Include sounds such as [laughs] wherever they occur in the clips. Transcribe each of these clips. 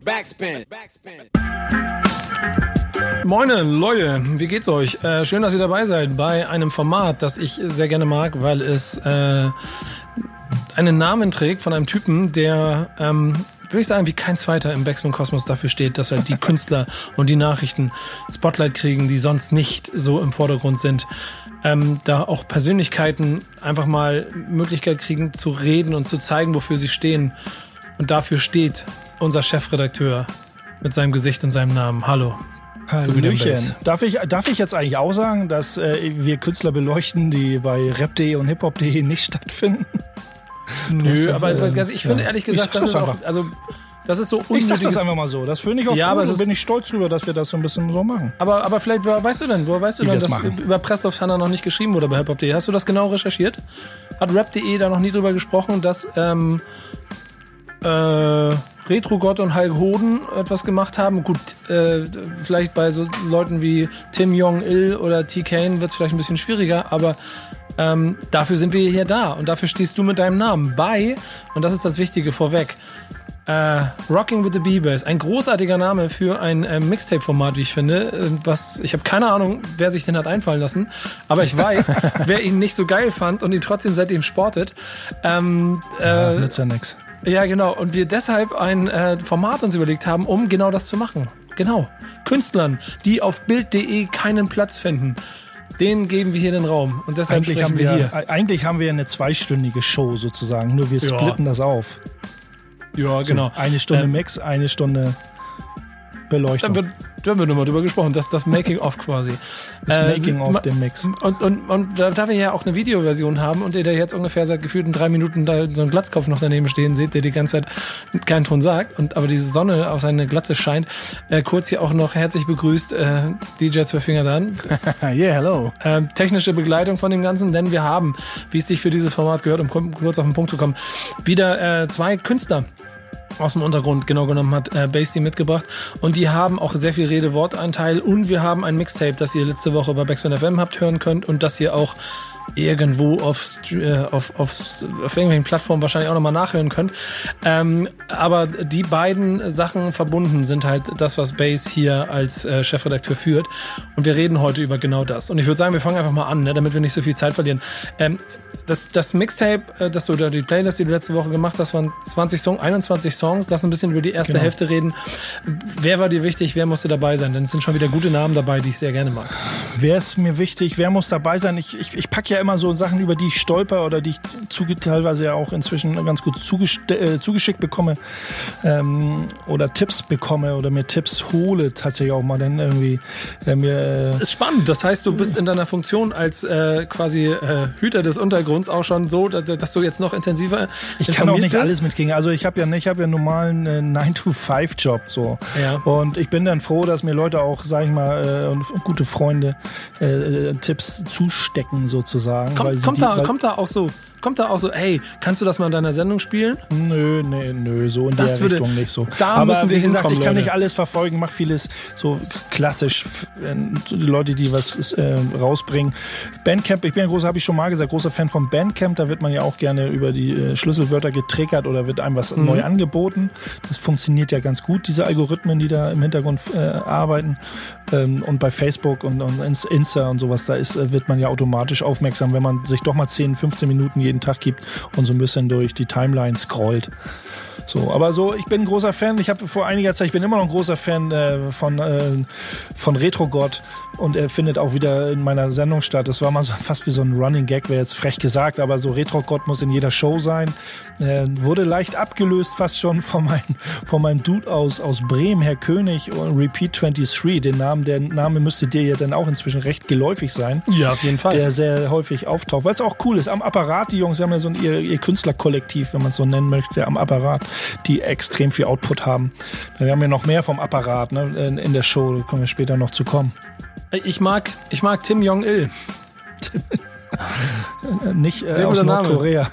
Backspin. Moine, Leute, wie geht's euch? Äh, schön, dass ihr dabei seid bei einem Format, das ich sehr gerne mag, weil es äh, einen Namen trägt von einem Typen, der, ähm, würde ich sagen, wie kein zweiter im Backspin-Kosmos dafür steht, dass halt die Künstler und die Nachrichten Spotlight kriegen, die sonst nicht so im Vordergrund sind. Ähm, da auch Persönlichkeiten einfach mal Möglichkeit kriegen zu reden und zu zeigen, wofür sie stehen. Und dafür steht unser Chefredakteur mit seinem Gesicht und seinem Namen. Hallo. Hallöchen. Darf ich, darf ich jetzt eigentlich auch sagen, dass äh, wir Künstler beleuchten, die bei rap.de und hiphop.de [laughs] nicht stattfinden? Nö, aber äh, ich finde ja. ehrlich Ich gesagt, sag das ist auch, also das ist so Ich unnötiges. sag das einfach mal so. Das finde ich auch Ja, ja, aber und bin ich stolz drüber, dass wir das so ein bisschen so machen. aber, aber vielleicht, weißt du denn, woher weißt du Wie denn, dass machen. über Presslufthanna noch nicht geschrieben wurde bei hiphop.de? Hast du das genau recherchiert? Hat rap.de da noch nie drüber gesprochen, dass ähm, äh, Retro-Gott und Hulk Hoden etwas gemacht haben? Gut, äh, vielleicht bei so Leuten wie Tim Jong-il oder T. Kane wird es vielleicht ein bisschen schwieriger, aber ähm, dafür sind wir hier da und dafür stehst du mit deinem Namen bei und das ist das Wichtige vorweg. Äh, Rocking with the B-Bass, ein großartiger Name für ein äh, Mixtape-Format, wie ich finde. Äh, was ich habe keine Ahnung, wer sich den hat einfallen lassen, aber ich weiß, [laughs] wer ihn nicht so geil fand und ihn trotzdem seitdem sportet. Ähm, äh, Nützt ja nix. Ja, genau. Und wir deshalb ein äh, Format uns überlegt haben, um genau das zu machen. Genau. Künstlern, die auf Bild.de keinen Platz finden, denen geben wir hier den Raum. Und deshalb Eigentlich haben, wir wir, hier. e- eigentlich haben wir eine zweistündige Show sozusagen, nur wir Ja. splitten das auf. Ja, genau. So, eine Stunde Ähm, Mix, eine Stunde Beleuchtung. Dann wird, dann wird nochmal drüber gesprochen. Das das Making-of quasi. das Äh, Making ma- of dem Mix. Und, und, und da, da wir ja auch eine Videoversion haben und ihr da jetzt ungefähr seit gefühlten drei Minuten da so einen Glatzkopf noch daneben stehen seht, der die ganze Zeit keinen Ton sagt und aber die Sonne auf seine Glatze scheint, äh, kurz hier auch noch herzlich begrüßt äh, DJ Zwei Finger dann. [laughs] yeah, hello. ähm, technische Begleitung von dem Ganzen, denn wir haben, wie es sich für dieses Format gehört, um kurz auf den Punkt zu kommen, wieder äh, zwei Künstler aus dem Untergrund genau genommen hat äh, Basty mitgebracht. Und die haben auch sehr viel Rede-Wortanteil. Und wir haben ein Mixtape, das ihr letzte Woche bei Backspin FM habt hören könnt und das ihr auch irgendwo auf, äh, auf, auf, auf irgendwelchen Plattformen wahrscheinlich auch nochmal nachhören könnt. Ähm, aber die beiden Sachen verbunden sind halt das, was Base hier als äh, Chefredakteur führt. Und wir reden heute über genau das. Und ich würde sagen, wir fangen einfach mal an, ne, damit wir nicht so viel Zeit verlieren. Ähm, das, das Mixtape, äh, das du die Playlist, die du letzte Woche gemacht hast, waren 20 Songs, 21 Songs. Lass ein bisschen über die erste Genau. Hälfte reden. Wer war dir wichtig? Wer musste dabei sein? Denn es sind schon wieder gute Namen dabei, die ich sehr gerne mag. Wer ist mir wichtig? Wer muss dabei sein? Ich, ich, ich packe ja immer so Sachen, über die ich stolper oder die ich zuge teilweise ja auch inzwischen ganz gut äh, zugeschickt bekomme ähm, oder Tipps bekomme oder mir Tipps hole tatsächlich auch mal dann irgendwie äh, mir äh, ist spannend. Das heißt, du bist in deiner Funktion als äh, quasi äh, Hüter des Untergrunds auch schon so, dass, dass du jetzt noch intensiver Ich kann auch nicht bist? alles mitkriegen. Also ich habe ja, ich habe ja einen normalen äh, 9-to-5-Job so. Ja. Und ich bin dann froh, dass mir Leute auch, sag ich mal, äh, und gute Freunde äh, äh, Tipps zustecken sozusagen. Weil Kommt, kommt, die, da, kommt da auch so, kommt da auch so, hey, kannst du das mal in deiner Sendung spielen? Nö, nö, nö, so in Das der würde- Richtung nicht so. da Aber müssen wir wie gesagt, ich kann Leute. nicht alles verfolgen, mach vieles so klassisch. f- äh, Die Leute, die was äh, rausbringen. Bandcamp, ich bin ein großer, habe ich schon mal gesagt, großer Fan von Bandcamp. Da wird man ja auch gerne über die äh, Schlüsselwörter getriggert oder wird einem was Mhm. neu angeboten. Das funktioniert ja ganz gut, diese Algorithmen, die da im Hintergrund äh, arbeiten. Ähm, und bei Facebook und, und Ins- Insta und sowas, da ist, äh, wird man ja automatisch aufmerksam, wenn man sich doch mal 10, 15 Minuten jeden Tag gibt und so ein bisschen durch die Timeline scrollt. So, aber so, ich bin ein großer Fan. Ich habe vor einiger Zeit, ich bin immer noch ein großer Fan äh, von, äh, von Retro-Gott und er findet auch wieder in meiner Sendung statt. Das war mal so fast wie so ein Running Gag, wäre jetzt frech gesagt, aber so Retro-Gott muss in jeder Show sein. Äh, wurde leicht abgelöst fast schon von, mein, von meinem Dude aus, aus Bremen, Herr König und Repeat 23. Den Namen, der Name müsste dir ja dann auch inzwischen recht geläufig sein Ja, auf jeden Fall. der sehr häufig auftaucht. Was auch cool ist, am Apparat, die Jungs haben ja so ein ihr, ihr Künstlerkollektiv, wenn man es so nennen möchte, am Apparat, die extrem viel Output haben. Wir haben ja noch mehr vom Apparat ne, in, in der Show, da können wir später noch zu kommen. ich mag, ich mag Tim Jong-il. Äh, Nicht äh, aus. Nordkorea,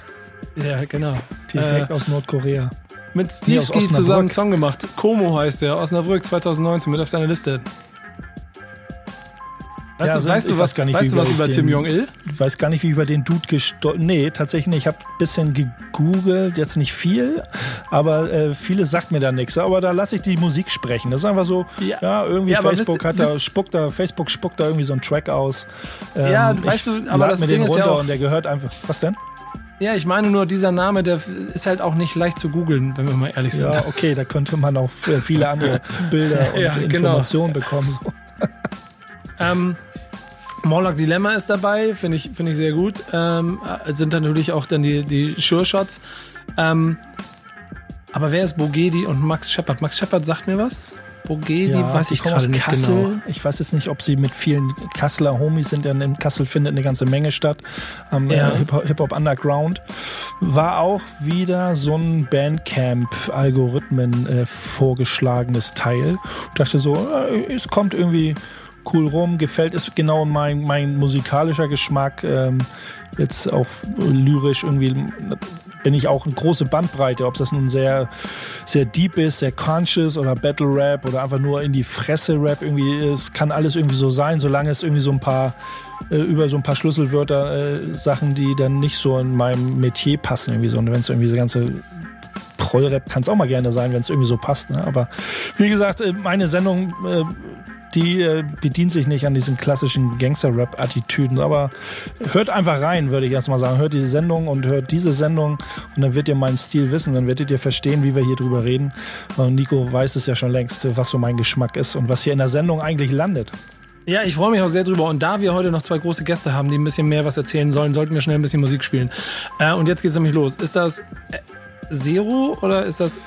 Ja, genau. direkt Äh, aus Nordkorea. mit Steve Ski zusammen einen Song gemacht. Como heißt der, Osnabrück 2019, mit auf deiner Liste. Weißt, Ja, du, weißt du was, weiß gar nicht, weißt du was über den- Tim Jong-il? Ich weiß gar nicht, wie ich über den Dude gestolpert. Nee, tatsächlich nicht. Ich habe ein bisschen gegoogelt, jetzt nicht viel, aber äh, vieles sagt mir da nichts. Aber da lasse ich die Musik sprechen. Das ist einfach so, ja, Ja. irgendwie Ja, Facebook wisst- hat da, spuckt da, Facebook spuckt da irgendwie so einen Track aus. Ähm, Ja, weißt du, aber das mir Ding den ist ja runter auch- und der gehört einfach. Was denn? Ja, ich meine nur, dieser Name, der ist halt auch nicht leicht zu googeln, wenn wir mal ehrlich sind. Ja, okay, da könnte man auch äh, viele andere [laughs] Bilder und Ja, genau. Informationen bekommen. So. Ähm, Morlock Dilemma ist dabei, finde ich, finde ich sehr gut. Ähm, äh, sind dann natürlich auch dann die, die Sure-Shots. Ähm, aber wer ist Bogedi und Max Shepard? Max Shepard sagt mir was? Bogedi Ja, weiß ich gerade nicht Kassel. genau. Ich weiß jetzt nicht, ob sie mit vielen Kasseler Homies sind. Denn in Kassel findet eine ganze Menge statt. Am Ja. äh, Hip-Hop Hip-Hop Underground. War auch wieder so ein Bandcamp-Algorithmen äh, vorgeschlagenes Teil. Ich dachte so, äh, es kommt irgendwie cool rum, gefällt es genau mein, mein musikalischer Geschmack. Ähm, jetzt auch lyrisch irgendwie bin ich auch eine große Bandbreite, ob das nun sehr, sehr deep ist, sehr conscious oder Battle Rap oder einfach nur in die Fresse Rap irgendwie, es kann alles irgendwie so sein, solange es irgendwie so ein paar äh, über so ein paar Schlüsselwörter äh, Sachen, die dann nicht so in meinem Metier passen irgendwie so und wenn es irgendwie so ganze Prollrap kann es auch mal gerne sein, wenn es irgendwie so passt. Ne? Aber wie gesagt, äh, meine Sendung, äh, die äh, bedient sich nicht an diesen klassischen Gangster-Rap-Attitüden. Aber hört einfach rein, würde ich erstmal sagen. Hört diese Sendung und hört diese Sendung und dann wird ihr meinen Stil wissen. Dann werdet ihr verstehen, wie wir hier drüber reden. Und Nico weiß es ja schon längst, äh, was so mein Geschmack ist und was hier in der Sendung eigentlich landet. Ja, ich freue mich auch sehr drüber. Und da wir heute noch zwei große Gäste haben, die ein bisschen mehr was erzählen sollen, sollten wir schnell ein bisschen Musik spielen. Äh, und jetzt geht's nämlich los. Ist das äh, Zero oder ist das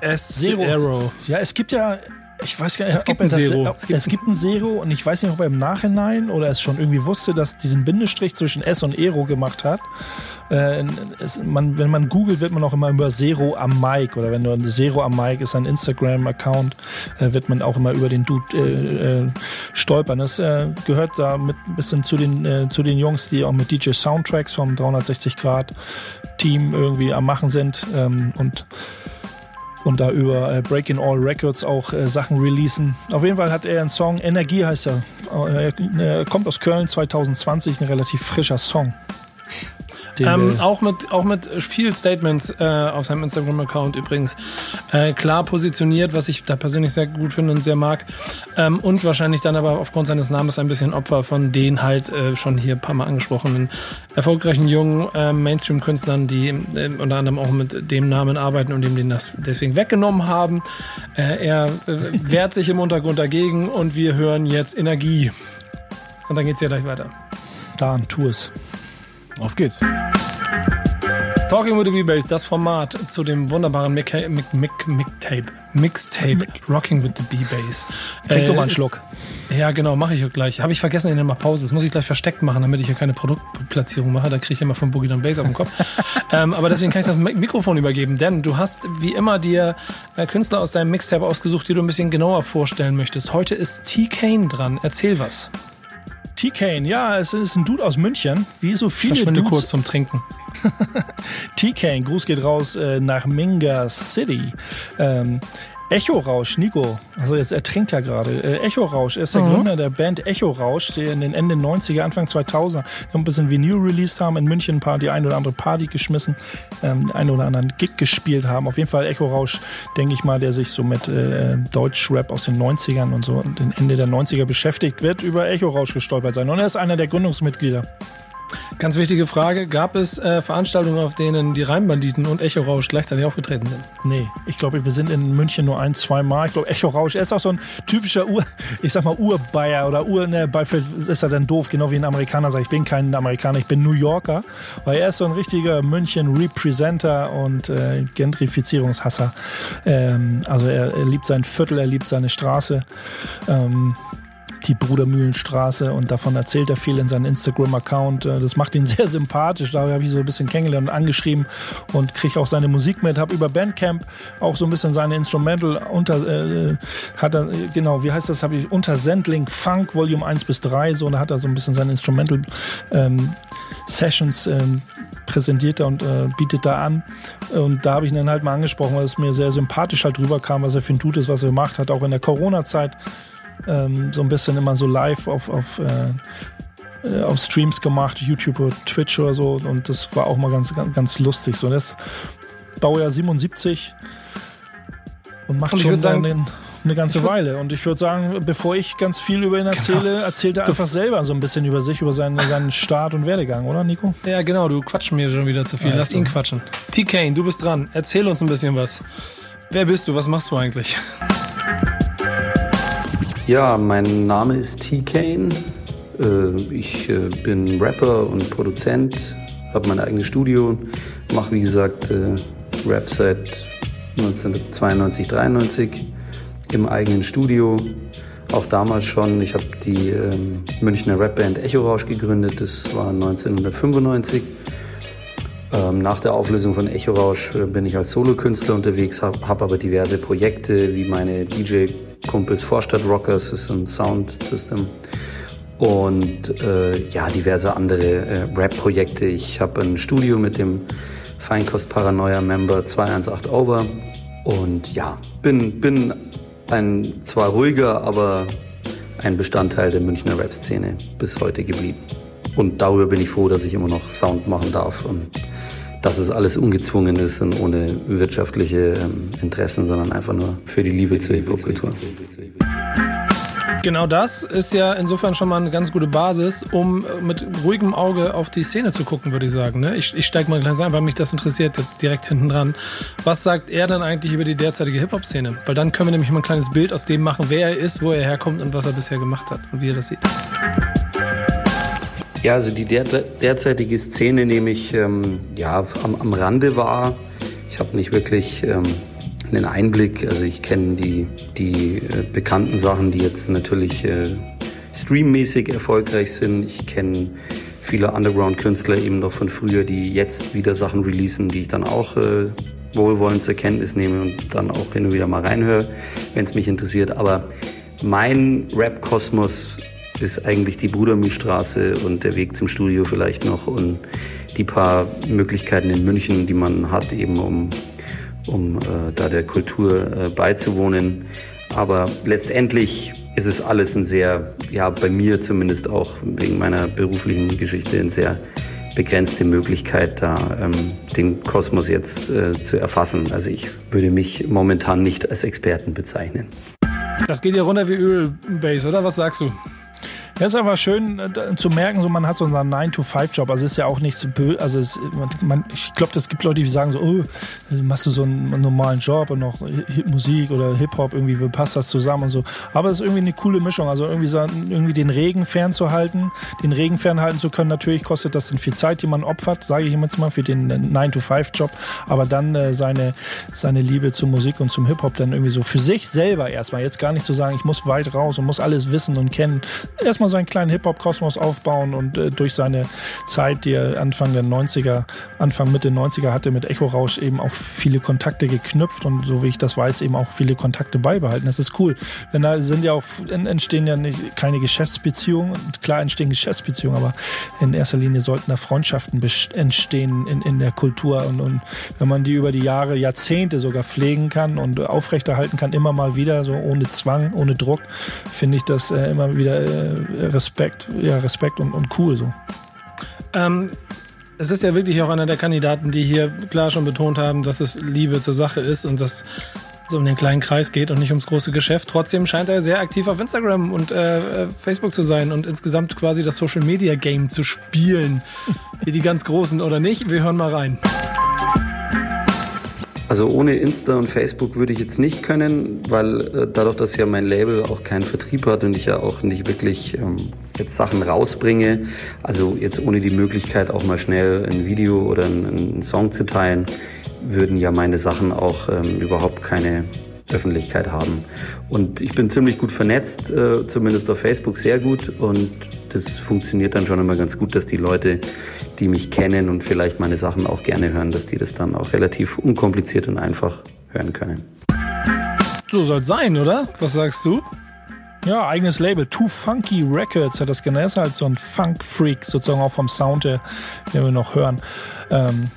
S Zero. Ja, es gibt ja, ich weiß gar nicht, Es gibt ob er ein das, Zero. Ob, Es es, gibt gibt, ein Zero und ich weiß nicht, ob er im Nachhinein oder es schon irgendwie wusste, dass diesen Bindestrich zwischen S und Ero gemacht hat. Äh, es, man, wenn man googelt, wird man auch immer über Zero am Mic oder wenn du ein Zero am Mic ist, ein Instagram-Account, äh, wird man auch immer über den Dude äh, äh, stolpern. Das äh, gehört da mit ein bisschen zu den, äh, zu den Jungs, die auch mit DJ Soundtracks vom 360 Grad Team irgendwie am machen sind ähm, und und da über äh, Breaking All Records auch äh, Sachen releasen. Auf jeden Fall hat er einen Song, Energie heißt er. Äh, er kommt aus Köln 2020, ein relativ frischer Song. Ähm, auch mit auch mit viel Statements äh, auf seinem Instagram-Account übrigens äh, klar positioniert, was ich da persönlich sehr gut finde und sehr mag. Ähm, und wahrscheinlich dann aber aufgrund seines Namens ein bisschen Opfer von den halt äh, schon hier ein paar Mal angesprochenen erfolgreichen jungen äh, Mainstream-Künstlern, die äh, unter anderem auch mit dem Namen arbeiten und ihm den das deswegen weggenommen haben. Äh, er [laughs] wehrt sich im Untergrund dagegen und wir hören jetzt Energie. Und dann geht's hier gleich weiter. Dan, tu es. Auf geht's. Talking with the B-Bass, das Format zu dem wunderbaren Mic Mic Mic Mixtape. Mixtape Rocking with the B-Bass. Trink doch mal einen Äh, Schluck. Ja, genau, mache ich auch gleich. Habe ich vergessen in der Pause. Das muss ich gleich versteckt machen, damit ich hier keine Produktplatzierung mache. Da kriege ich immer von Boogie Down Bass auf den Kopf. [laughs] ähm, aber deswegen kann ich das Mi- Mikrofon übergeben, denn du hast wie immer dir äh, Künstler aus deinem Mixtape ausgesucht, die du ein bisschen genauer vorstellen möchtest. Heute ist T-Kane dran. Erzähl was. T-Kane, ja, es ist ein Dude aus München. Wie so viele Verschwinde Dudes. kurz zum Trinken. [laughs] T-Kane, Gruß geht raus äh, nach Minga City. Ähm, Echo Rausch, Nico, also jetzt er trinkt ja gerade. Äh, Echo Rausch, er ist der Mhm. Gründer der Band Echo Rausch, die in den Ende 90er, Anfang 2000er ein bisschen Vinyl released haben, in München ein paar, die ein oder andere Party geschmissen, ähm, den einen oder anderen Gig gespielt haben. Auf jeden Fall Echo Rausch, denke ich mal, der sich so mit äh, Deutschrap aus den 90ern und so und den Ende der 90er beschäftigt, wird über Echo Rausch gestolpert sein. Und er ist einer der Gründungsmitglieder. Ganz wichtige Frage. Gab es äh, Veranstaltungen, auf denen die Reimbanditen und Echo Rausch gleichzeitig aufgetreten sind? Nee, ich glaube, wir sind in München nur ein, zwei Mal. Ich glaube, Echo Rausch, ist auch so ein typischer Ur, [laughs] ich sag mal Urbayer oder Ur, ne, bei ist er dann doof, genau wie ein Amerikaner sagt, ich bin kein Amerikaner, ich bin New Yorker. Weil er ist so ein richtiger München-Representer und äh, Gentrifizierungshasser. Ähm, also er, er liebt sein Viertel, er liebt seine Straße. Ähm, die Brudermühlenstraße und davon erzählt er viel in seinem Instagram-Account. Äh, Das macht ihn [laughs] sehr sympathisch. Da habe ich so ein bisschen kennengelernt und angeschrieben und kriege auch seine Musik mit. Habe über Bandcamp auch so ein bisschen seine Instrumental unter, äh, hat er, äh, genau, wie heißt das, habe ich unter Sendling Funk Volume 1 bis 3, so, da hat er so ein bisschen seine Instrumental ähm, Sessions ähm, präsentiert er und äh, bietet da an. Und da habe ich ihn dann halt mal angesprochen, weil es mir sehr sympathisch halt rüberkam, was er für ein Dude ist, was er gemacht hat, auch in der Corona-Zeit ähm, so ein bisschen immer so live auf, auf, äh, äh auf Streams gemacht, YouTube oder Twitch oder so. Und das war auch mal ganz, ganz, ganz lustig. So, das Baujahr 77 und macht und schon sagen, den, eine ganze Weile. Und ich würde sagen, bevor ich ganz viel über ihn genau. erzähle, genau. erzählt er einfach selber so ein bisschen über sich, über seinen, seinen Start und Werdegang, oder Nico? Ja, genau, du quatschst mir schon wieder zu viel. Lass ihn quatschen. T-Kane, du bist dran. Erzähl uns ein bisschen was. Wer bist du? Was machst du eigentlich? Ja, mein Name ist T-Kane. Äh, ich äh, bin Rapper und Produzent, habe mein eigenes Studio, mache wie gesagt äh, Rap seit 1992, 93 im eigenen Studio. Auch damals schon, ich habe die ähm, Münchner Rapband Echo Rausch gegründet, das war 1995. Ähm, nach der Auflösung von Echo Rausch bin ich als Solokünstler unterwegs, habe hab aber diverse Projekte wie meine DJ-Kumpels Vorstadt Rockers, ist ein Sound-System und äh, ja, diverse andere äh, Rap-Projekte. Ich habe ein Studio mit dem Feinkost Paranoia Member 218 Over und ja, bin, bin ein zwar ruhiger, aber ein Bestandteil der Münchner Rap-Szene bis heute geblieben. Und darüber bin ich froh, dass ich immer noch Sound machen darf und dass es alles ungezwungen ist und ohne wirtschaftliche ähm, Interessen, sondern einfach nur für die Liebe zur Hip-Hop-Kultur. Genau das ist ja insofern schon mal eine ganz gute Basis, um mit ruhigem Auge auf die Szene zu gucken, würde ich sagen. Ne? Ich, ich steige mal gleich ein, weil mich das interessiert, jetzt direkt hinten dran. Was sagt er dann eigentlich über die derzeitige Hip-Hop-Szene? Weil dann können wir nämlich mal ein kleines Bild aus dem machen, wer er ist, wo er herkommt und was er bisher gemacht hat und wie er das sieht. Ja, also die der, derzeitige Szene nehme ich ähm, ja, am, am Rande wahr. Ich habe nicht wirklich ähm, einen Einblick. Also ich kenne die, die äh, bekannten Sachen, die jetzt natürlich äh, streammäßig erfolgreich sind. Ich kenne viele Underground-Künstler eben noch von früher, die jetzt wieder Sachen releasen, die ich dann auch äh, wohlwollend zur Kenntnis nehme und dann auch hin und wieder mal reinhöre, wenn es mich interessiert. Aber mein Rap-Kosmos ist eigentlich die Brudermühlstraße und der Weg zum Studio vielleicht noch und die paar Möglichkeiten in München, die man hat, eben um um äh, da der Kultur äh, beizuwohnen. Aber letztendlich ist es alles ein sehr, ja, bei mir zumindest auch wegen meiner beruflichen Geschichte ein sehr begrenzte Möglichkeit, da ähm, den Kosmos jetzt äh, zu erfassen. Also ich würde mich momentan nicht als Experten bezeichnen. Das geht ja runter wie Öl, Base, oder? Was sagst du? Ja, ist aber schön äh, zu merken, so man hat so einen 9-to-5-Job. Also ist ja auch nichts böse. Also es, man, ich glaube, es gibt Leute, die sagen so, oh, machst du so einen normalen Job und noch Musik oder Hip-Hop, irgendwie wie passt das zusammen und so. Aber es ist irgendwie eine coole Mischung. Also irgendwie, so, irgendwie den Regen fernzuhalten, den Regen fernhalten zu können, natürlich kostet das dann viel Zeit, die man opfert, sage ich jetzt mal, für den 9-to-5-Job. Aber dann äh, seine, seine Liebe zur Musik und zum Hip-Hop dann irgendwie so für sich selber erstmal. Jetzt gar nicht zu sagen, ich muss weit raus und muss alles wissen und kennen. Erstmal erstmal seinen kleinen Hip-Hop-Kosmos aufbauen und äh, durch seine Zeit, die er Anfang der 90er, Anfang Mitte 90er hatte mit Echo Rausch eben auch viele Kontakte geknüpft und so wie ich das weiß, eben auch viele Kontakte beibehalten. Das ist cool. Wenn da sind ja auch, entstehen ja nicht, keine Geschäftsbeziehungen. Klar entstehen Geschäftsbeziehungen, aber in erster Linie sollten da Freundschaften entstehen in, in der Kultur und, und wenn man die über die Jahre, Jahrzehnte sogar pflegen kann und aufrechterhalten kann, immer mal wieder, so ohne Zwang, ohne Druck, finde ich das äh, immer wieder äh, Respekt, ja, Respekt und, und cool so. Ähm, es ist ja wirklich auch einer der Kandidaten, die hier klar schon betont haben, dass es Liebe zur Sache ist und dass es um den kleinen Kreis geht und nicht ums große Geschäft. Trotzdem scheint er sehr aktiv auf Instagram und äh, Facebook zu sein und insgesamt quasi das Social Media Game zu spielen. Wie die ganz Großen oder nicht. Wir hören mal rein. Also ohne Insta und Facebook würde ich jetzt nicht können, weil äh, dadurch, dass ja mein Label auch keinen Vertrieb hat und ich ja auch nicht wirklich ähm, jetzt Sachen rausbringe, also jetzt ohne die Möglichkeit auch mal schnell ein Video oder einen, Song zu teilen, würden ja meine Sachen auch ähm, überhaupt keine Öffentlichkeit haben. Und ich bin ziemlich gut vernetzt, äh, zumindest auf Facebook sehr gut und das funktioniert dann schon immer ganz gut, dass die Leute die mich kennen und vielleicht meine Sachen auch gerne hören, dass die das dann auch relativ unkompliziert und einfach hören können. So soll es sein, oder? Was sagst du? Ja, eigenes Label. Too Funky Records hat das genannt. Ist halt so ein Funk-Freak, sozusagen auch vom Sound her, den wir noch hören. Ähm,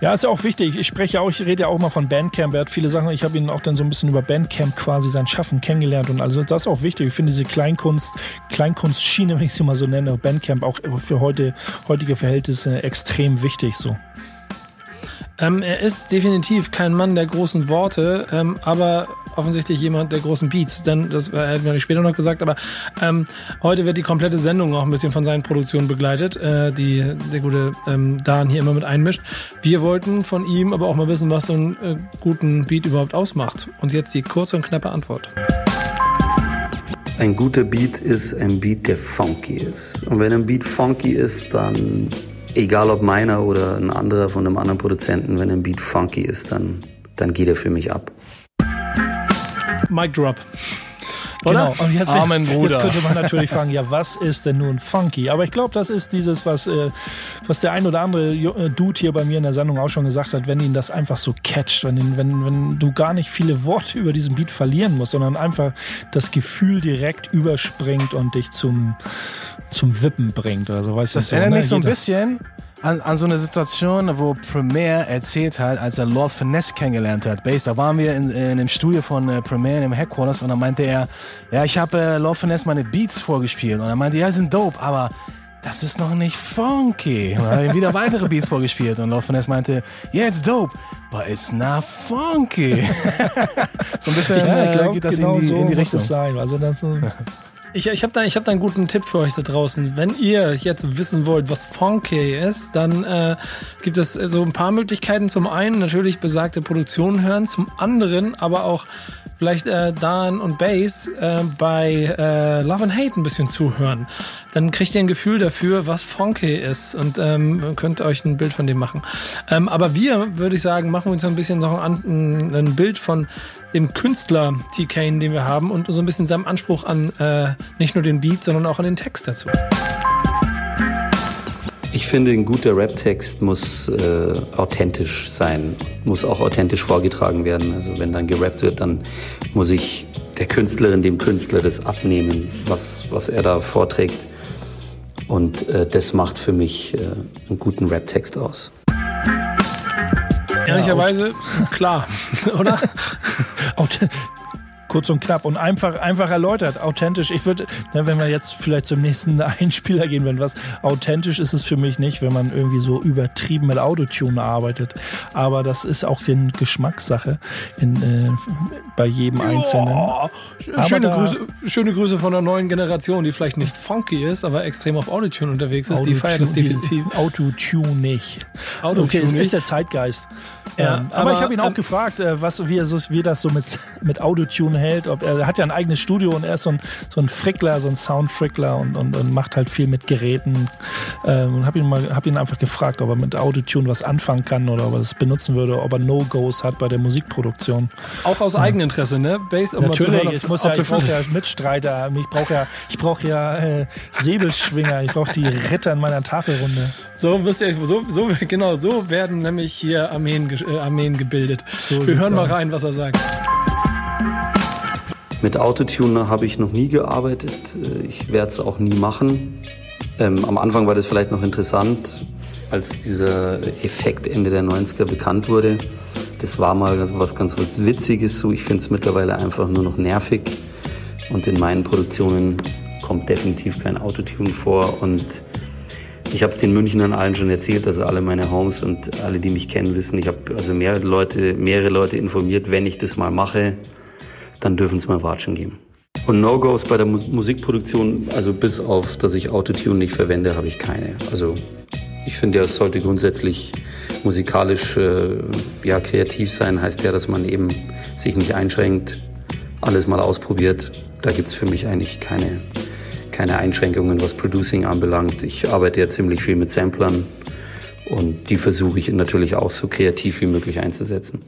Ja, ist ja auch wichtig. Ich spreche auch, ich rede ja auch mal von Bandcamp. Er hat viele Sachen, ich habe ihn auch dann so ein bisschen über Bandcamp quasi sein Schaffen kennengelernt und also das ist auch wichtig. Ich finde diese Kleinkunst, Kleinkunstschiene, [laughs] wenn ich sie mal so nenne, Bandcamp auch für heute, heutige Verhältnisse extrem wichtig so. Ähm, er ist definitiv kein Mann der großen Worte, ähm, aber offensichtlich jemand der großen Beats, denn das äh, hätten wir später noch gesagt, aber ähm, heute wird die komplette Sendung auch ein bisschen von seinen Produktionen begleitet, äh, die der gute ähm, Dan hier immer mit einmischt. Wir wollten von ihm aber auch mal wissen, was so einen äh, guten Beat überhaupt ausmacht. Und jetzt die kurze und knappe Antwort. Ein guter Beat ist ein Beat, der funky ist. Und wenn ein Beat funky ist, dann egal ob meiner oder ein anderer von einem anderen Produzenten, wenn ein Beat funky ist, dann, dann geht er für mich ab. Mic Drop. Oder? Genau. Und jetzt, Amen, Bruder. jetzt könnte man natürlich fragen, ja, was ist denn nun funky? Aber ich glaube, das ist dieses, was, äh, was der ein oder andere äh, Dude hier bei mir in der Sendung auch schon gesagt hat, wenn ihn das einfach so catcht, wenn, ihn, wenn, wenn du gar nicht viele Worte über diesen Beat verlieren musst, sondern einfach das Gefühl direkt überspringt und dich zum, zum Wippen bringt oder so. Weißt das so, erinnert ne? mich so ein bisschen an, an so eine Situation, wo Premier erzählt hat, als er Lord Finesse kennengelernt hat. Base, da waren wir in, in dem Studio von äh, Premier im Headquarters und dann meinte er, ja, ich habe äh, Lord Finesse meine Beats vorgespielt und er meinte, ja, sind dope, aber das ist noch nicht funky. Und dann hat er wieder weitere Beats vorgespielt und Lord Finesse meinte, yeah, it's dope, but it's not funky. [laughs] so ein bisschen ja, äh, glaub, geht das genau in, die, so in die Richtung. Sein. Also das, [laughs] Ich, ich habe da, hab da einen guten Tipp für euch da draußen. Wenn ihr jetzt wissen wollt, was Funky ist, dann äh, gibt es so ein paar Möglichkeiten. Zum einen natürlich besagte Produktionen hören, zum anderen aber auch vielleicht äh, Dan und Bass äh, bei äh, Love and Hate ein bisschen zuhören. Dann kriegt ihr ein Gefühl dafür, was Funky ist und ähm, könnt euch ein Bild von dem machen. Ähm, aber wir, würde ich sagen, machen uns ein bisschen noch ein, ein Bild von dem Künstler T. Kane, den wir haben und so ein bisschen seinem Anspruch an äh, nicht nur den Beat, sondern auch an den Text dazu. Ich finde, ein guter Rap-Text muss äh, authentisch sein, muss auch authentisch vorgetragen werden. Also wenn dann gerappt wird, dann muss ich der Künstlerin, dem Künstler das abnehmen, was, was er da vorträgt. Und äh, das macht für mich äh, einen guten Rap-Text aus. Ehrlicherweise, klar, [laughs] oder? [laughs] kurz und knapp und einfach, einfach erläutert, authentisch. Ich würde, ne, wenn wir jetzt vielleicht zum nächsten [laughs] Einspieler gehen, wenn was authentisch ist es für mich nicht, wenn man irgendwie so übertrieben mit Autotune arbeitet. Aber das ist auch eine Geschmackssache in, äh, bei jedem Einzelnen. Ja, schöne, Grüße, schöne Grüße von der neuen Generation, die vielleicht nicht funky ist, aber extrem auf Autotune unterwegs ist. Autotune, die feiert das definitiv. Autotune nicht. Autotune okay, es ist der Zeitgeist. Ja, ähm, aber, aber, ich habe ihn auch ähm, gefragt, äh, was, wie, so, wie das so mit, mit Autotune hält. Ob, er hat ja ein eigenes Studio und er ist so ein, so ein Frickler, so ein Soundfrickler und, und, und macht halt viel mit Geräten. Ähm, und habe ihn, mal, hab ihn einfach gefragt, ob er mit Autotune was anfangen kann oder ob er das benutzen würde, ob er No-Gos hat bei der Musikproduktion. Auch aus ja. Eigeninteresse, ne? Bass, um Natürlich, hören, ich, muss ja, ich brauche ja Mitstreiter, ich brauche ja, ich brauch ja äh, Säbelschwinger, ich brauche die Ritter in meiner Tafelrunde. So wisst ihr, so, so, genau, so werden nämlich hier Armeen äh, Armeen gebildet. So Wir hören mal rein, was er sagt. Mit Autotuner habe ich noch nie gearbeitet. Äh, ich werde es auch nie machen. Ähm, am Anfang war das vielleicht noch interessant, als dieser Effekt Ende der 90er bekannt wurde. Das war mal was ganz was Witziges. So, ich finde es mittlerweile einfach nur noch nervig. Und in meinen Produktionen kommt definitiv kein Autotune vor. Und ich habe es den Münchnern allen schon erzählt, also alle meine Homes und alle, die mich kennen, wissen, ich habe also mehrere Leute, mehrere Leute informiert, wenn ich das mal mache, dann dürfen es mal Watschen geben. Und No-Gos bei der Musikproduktion, also bis auf, dass ich Autotune nicht verwende, habe ich keine. Also ich finde ja, es sollte grundsätzlich musikalisch äh, ja, kreativ sein, heißt ja, dass man eben sich nicht einschränkt, alles mal ausprobiert. Da gibt es für mich eigentlich keine, keine Einschränkungen, was Producing anbelangt. Ich arbeite ja ziemlich viel mit Samplern und die versuche ich natürlich auch so kreativ wie möglich einzusetzen.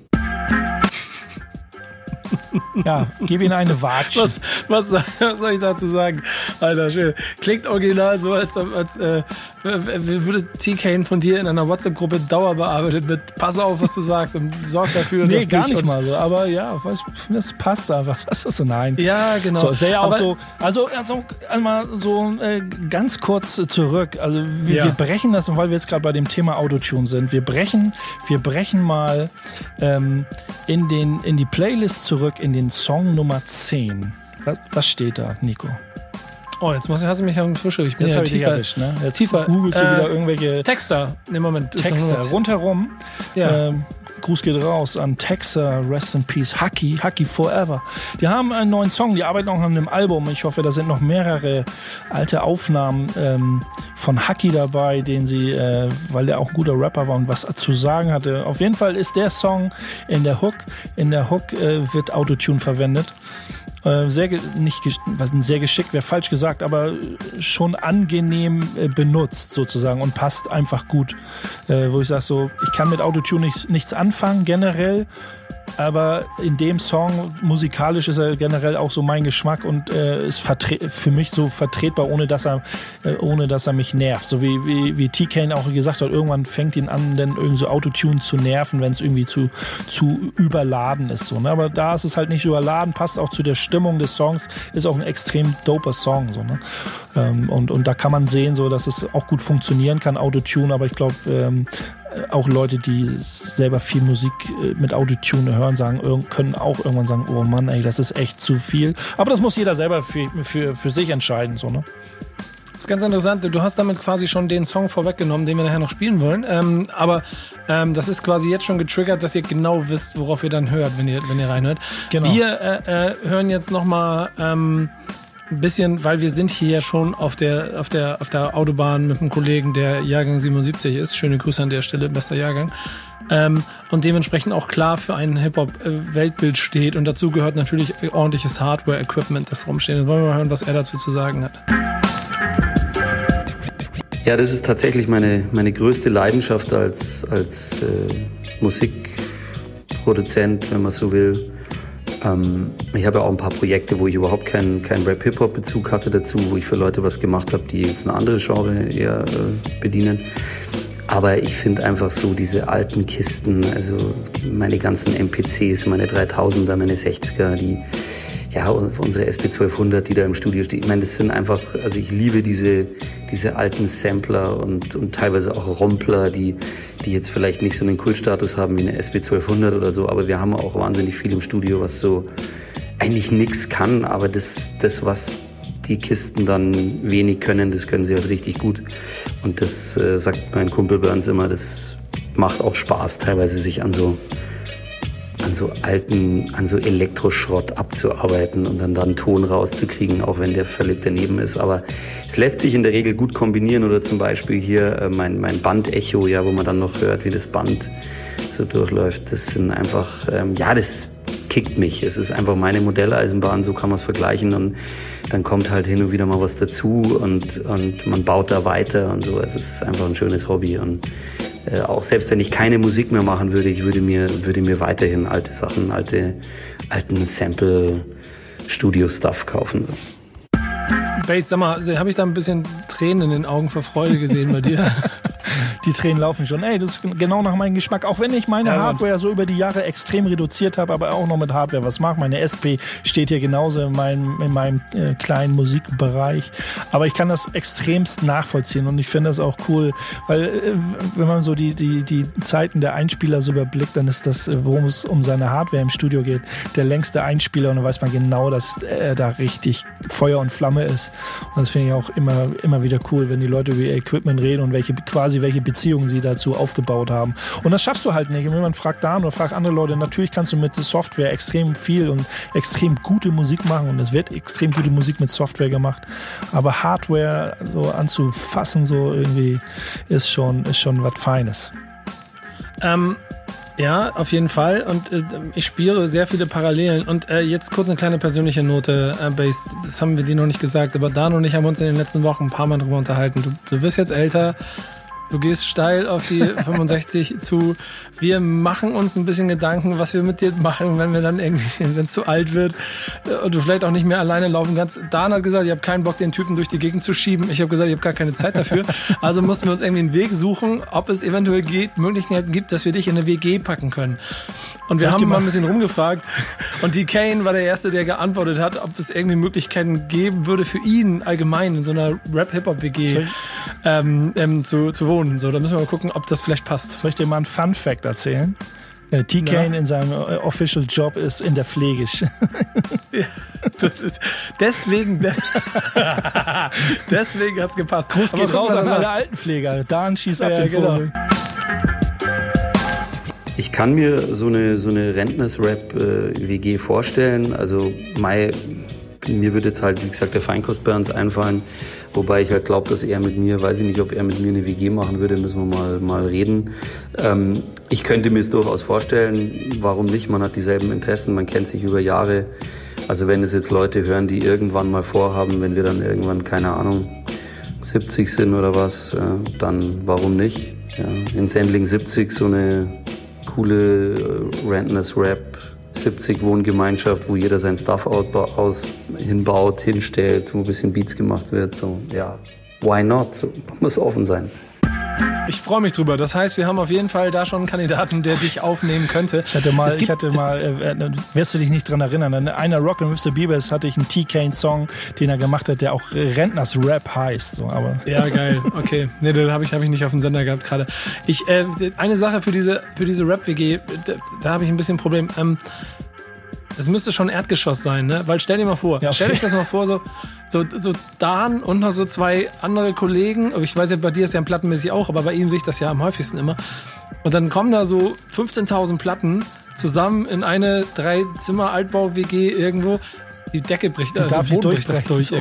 [laughs] Ja, gib ihm eine Watsch. Was, was, soll, was soll ich dazu sagen? Alter, schön. Klingt original so, als, als äh, würde TK von dir in einer WhatsApp-Gruppe dauerbearbeitet mit Pass auf, was du sagst und sorg dafür, nee, dass gar nicht mal so. Aber ja, was, das passt einfach. Das ist so nein. Ja, genau. So, wäre ja auch so, also, also einmal so äh, ganz kurz zurück. Also wir, Ja. wir brechen das, und weil wir jetzt gerade bei dem Thema Autotune sind, wir brechen, wir brechen mal ähm, in, den, in die Playlist zurück in den Song Nummer 10. Was, was steht da, Nico? Oh, jetzt muss, hast du mich am Fische. Ich bin Jetzt ja tiefer. erwischt, ne? Jetzt tiefer. googelst du Äh, wieder irgendwelche Texter. Ne, Moment. ist Texte noch nur- rundherum. Ja. Ähm, Gruß geht raus an Texter, Rest in Peace, Hucky, Hucky Forever. Die haben einen neuen Song, die arbeiten auch an einem Album. Ich hoffe, da sind noch mehrere alte Aufnahmen ähm, von Hucky dabei, den sie, äh, weil der auch ein guter Rapper war und was zu sagen hatte. Auf jeden Fall ist der Song in der Hook, in der Hook äh, wird Autotune verwendet. Äh, sehr nicht was sehr geschickt wäre falsch gesagt, aber schon angenehm äh, benutzt sozusagen und passt einfach gut. Äh, wo ich sage so, ich kann mit Autotune nichts anfangen generell, aber in dem Song musikalisch ist er generell auch so mein Geschmack und äh, ist für mich so vertretbar, ohne dass er äh, ohne dass er mich nervt. So wie wie, wie T-Kane auch gesagt hat, irgendwann fängt ihn an, dann irgendwie so Autotune zu nerven, wenn es irgendwie zu zu überladen ist. So, ne? Aber da ist es halt nicht überladen, passt auch zu der Stimmung des Songs, ist auch ein extrem doper Song. So, ne? ähm, und, und da kann man sehen, so, dass es auch gut funktionieren kann, Autotune, aber ich glaube, ähm, auch Leute, die selber viel Musik äh, mit Autotune hören, sagen, können auch irgendwann sagen, oh Mann, ey, das ist echt zu viel. Aber das muss jeder selber für, für, für sich entscheiden, so, ne? Das ist ganz interessant. Du hast damit quasi schon den Song vorweggenommen, den wir nachher noch spielen wollen. Ähm, aber ähm, das ist quasi jetzt schon getriggert, dass ihr genau wisst, worauf ihr dann hört, wenn ihr, wenn ihr reinhört. Genau. Wir äh, äh, hören jetzt noch mal ähm, ein bisschen, weil wir sind hier ja schon auf der, auf der, auf der Autobahn mit einem Kollegen, der Jahrgang 77 ist. Schöne Grüße an der Stelle, bester Jahrgang. Ähm, und dementsprechend auch klar für ein Hip-Hop-Weltbild steht. Und dazu gehört natürlich ordentliches Hardware-Equipment, das rumsteht. Jetzt wollen wir mal hören, was er dazu zu sagen hat. Ja, das ist tatsächlich meine, meine größte Leidenschaft als, als äh, Musikproduzent, wenn man so will. Ähm, ich habe ja auch ein paar Projekte, wo ich überhaupt keinen keinen Rap-Hip-Hop-Bezug hatte dazu, wo ich für Leute was gemacht habe, die jetzt eine andere Genre eher äh, bedienen. Aber ich finde einfach so diese alten Kisten, also meine ganzen MPCs, meine 3000er, meine 60er, die, ja, unsere SP1200, die da im Studio steht. Ich meine, das sind einfach, also ich liebe diese, diese alten Sampler und, und teilweise auch Rompler, die, die jetzt vielleicht nicht so einen Kultstatus haben wie eine SP1200 oder so, aber wir haben auch wahnsinnig viel im Studio, was so eigentlich nix kann, aber das, das, was die Kisten dann wenig können, das können sie halt richtig gut. Und das äh, sagt mein Kumpel Burns immer, das macht auch Spaß, teilweise sich an so an so alten, an so Elektroschrott abzuarbeiten und dann da einen Ton rauszukriegen, auch wenn der völlig daneben ist. Aber es lässt sich in der Regel gut kombinieren oder zum Beispiel hier äh, mein, mein Bandecho, ja, wo man dann noch hört, wie das Band so durchläuft. Das sind einfach, ähm, ja, das kickt mich. Es ist einfach meine Modelleisenbahn, so kann man es vergleichen und dann kommt halt hin und wieder mal was dazu und, und man baut da weiter und so. Es ist einfach ein schönes Hobby und äh, auch selbst wenn ich keine Musik mehr machen würde, ich würde mir, würde mir weiterhin alte Sachen, alte, alten Sample-Studio-Stuff kaufen. Bass, sag mal, habe ich da ein bisschen Tränen in den Augen vor Freude gesehen bei dir? [laughs] Die Tränen laufen schon. Ey, das ist genau nach meinem Geschmack. Auch wenn ich meine. Hardware so über die Jahre extrem reduziert habe, aber auch noch mit Hardware was mache. Meine SP steht hier genauso in meinem, in meinem äh, kleinen Musikbereich. Aber ich kann das extremst nachvollziehen und ich finde das auch cool, weil äh, wenn man so die, die, die Zeiten der Einspieler so überblickt, dann ist das, äh, worum es um seine Hardware im Studio geht, der längste Einspieler und dann weiß man genau, dass er da richtig Feuer und Flamme ist. Und das finde ich auch immer, immer wieder cool, wenn die Leute über ihr Equipment reden und welche, quasi welche Beziehungen sie dazu aufgebaut haben. Und das schaffst du halt nicht. Und wenn man fragt da oder fragt andere Leute, natürlich kannst du mit Software extrem viel und extrem gute Musik machen und es wird extrem gute Musik mit Software gemacht. Aber Hardware so anzufassen, so irgendwie, ist schon, ist schon was Feines. Ähm, ja, auf jeden Fall. Und äh, ich spüre sehr viele Parallelen. Und äh, jetzt kurz eine kleine persönliche Note, äh, Base. Das haben wir dir noch nicht gesagt, aber Dan und ich haben uns in den letzten Wochen ein paar Mal drüber unterhalten. Du, du wirst jetzt älter. Du gehst steil auf die [laughs] 65 zu. Wir machen uns ein bisschen Gedanken, was wir mit dir machen, wenn wir dann irgendwie, wenn es zu alt wird und du vielleicht auch nicht mehr alleine laufen kannst. Dan hat gesagt, ich habe keinen Bock, den Typen durch die Gegend zu schieben. Ich habe gesagt, ich habe gar keine Zeit dafür. Also mussten wir uns irgendwie einen Weg suchen, ob es eventuell geht, Möglichkeiten gibt, dass wir dich in eine WG packen können. Und wir haben mal ein bisschen rumgefragt. Und die Kane war der Erste, der geantwortet hat, ob es irgendwie Möglichkeiten geben würde für ihn allgemein in so einer Rap-Hip-Hop-WG ähm, ähm, zu, zu wohnen. So, da müssen wir mal gucken, ob das vielleicht passt. Soll ich dir mal einen Fun-Fact erzählen? Äh, T. Kane in seinem äh, Official Job ist in der Pflege. [laughs] ja, das ist deswegen [laughs] deswegen hat's gepasst. Gruß geht raus an alle Altenpfleger. Dan schießt ab ja, den genau. Vogel. Ich kann mir so eine, so eine Rentners-Rap-WG äh, vorstellen. Also, Mai, mir wird jetzt halt, wie gesagt, der Feinkost Burns einfallen. Wobei ich halt glaube, dass er mit mir, weiß ich nicht, ob er mit mir eine WG machen würde, müssen wir mal, mal reden. Ähm, ich könnte mir es durchaus vorstellen, warum nicht? Man hat dieselben Interessen, man kennt sich über Jahre. Also wenn es jetzt Leute hören, die irgendwann mal vorhaben, wenn wir dann irgendwann, keine Ahnung, 70 sind oder was, äh, dann warum nicht? Ja, in Sendling 70 so eine coole äh, Rentness Rap 70 Wohngemeinschaft, wo jeder sein Stuff aus, hinbaut, hinstellt, wo ein bisschen Beats gemacht wird. So, ja, why not? So, muss offen sein. Ich freue mich drüber. Das heißt, wir haben auf jeden Fall da schon einen Kandidaten, der dich aufnehmen könnte. Ich hatte mal, gibt, ich hatte mal, äh, äh, wirst du dich nicht dran erinnern, an einer Rock and Mr. Bieber hatte ich einen T-Kane-Song, den er gemacht hat, der auch Rentners Rap heißt. So, aber ja, geil. Okay. Nee, den habe ich, hab ich nicht auf dem Sender gehabt gerade. Ich, äh, eine Sache für diese, für diese Rap-WG, da, da habe ich ein bisschen ein Problem. Ähm, das müsste schon Erdgeschoss sein, ne? Weil stell dir mal vor, ja, okay. stell euch das mal vor, so, so, so Dan und noch so zwei andere Kollegen. Ich weiß ja, bei dir ist ja plattenmäßig auch, aber bei ihm sehe ich das ja am häufigsten immer. Und dann kommen da so 15.000 Platten zusammen in eine Drei-Zimmer-Altbau-WG irgendwo. Die Decke bricht, die darf nicht durchbrechen. Durch so.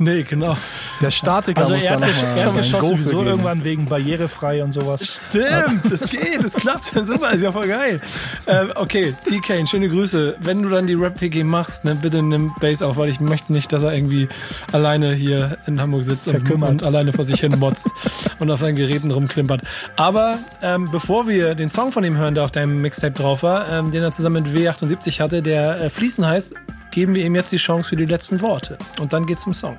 Nee, genau. Der Statiker also muss er da noch Erdgeschoss sowieso geben. irgendwann wegen barrierefrei und sowas. Stimmt, das geht, das klappt. Super, ist ja voll geil. Ähm, okay, TK, schöne Grüße. Wenn du dann die Rap-WG machst, ne, bitte nimm Bass auf, weil ich möchte nicht, dass er irgendwie alleine hier in Hamburg sitzt und, und, alleine vor sich hin motzt und auf seinen Geräten rumklimpert. Aber ähm, bevor wir den Song von ihm hören, der auf deinem Mixtape drauf war, ähm, den er zusammen mit W78 hatte, der äh, Fließen heißt, geben wir ihm jetzt die Chance für die letzten Worte. Und dann geht's zum Song.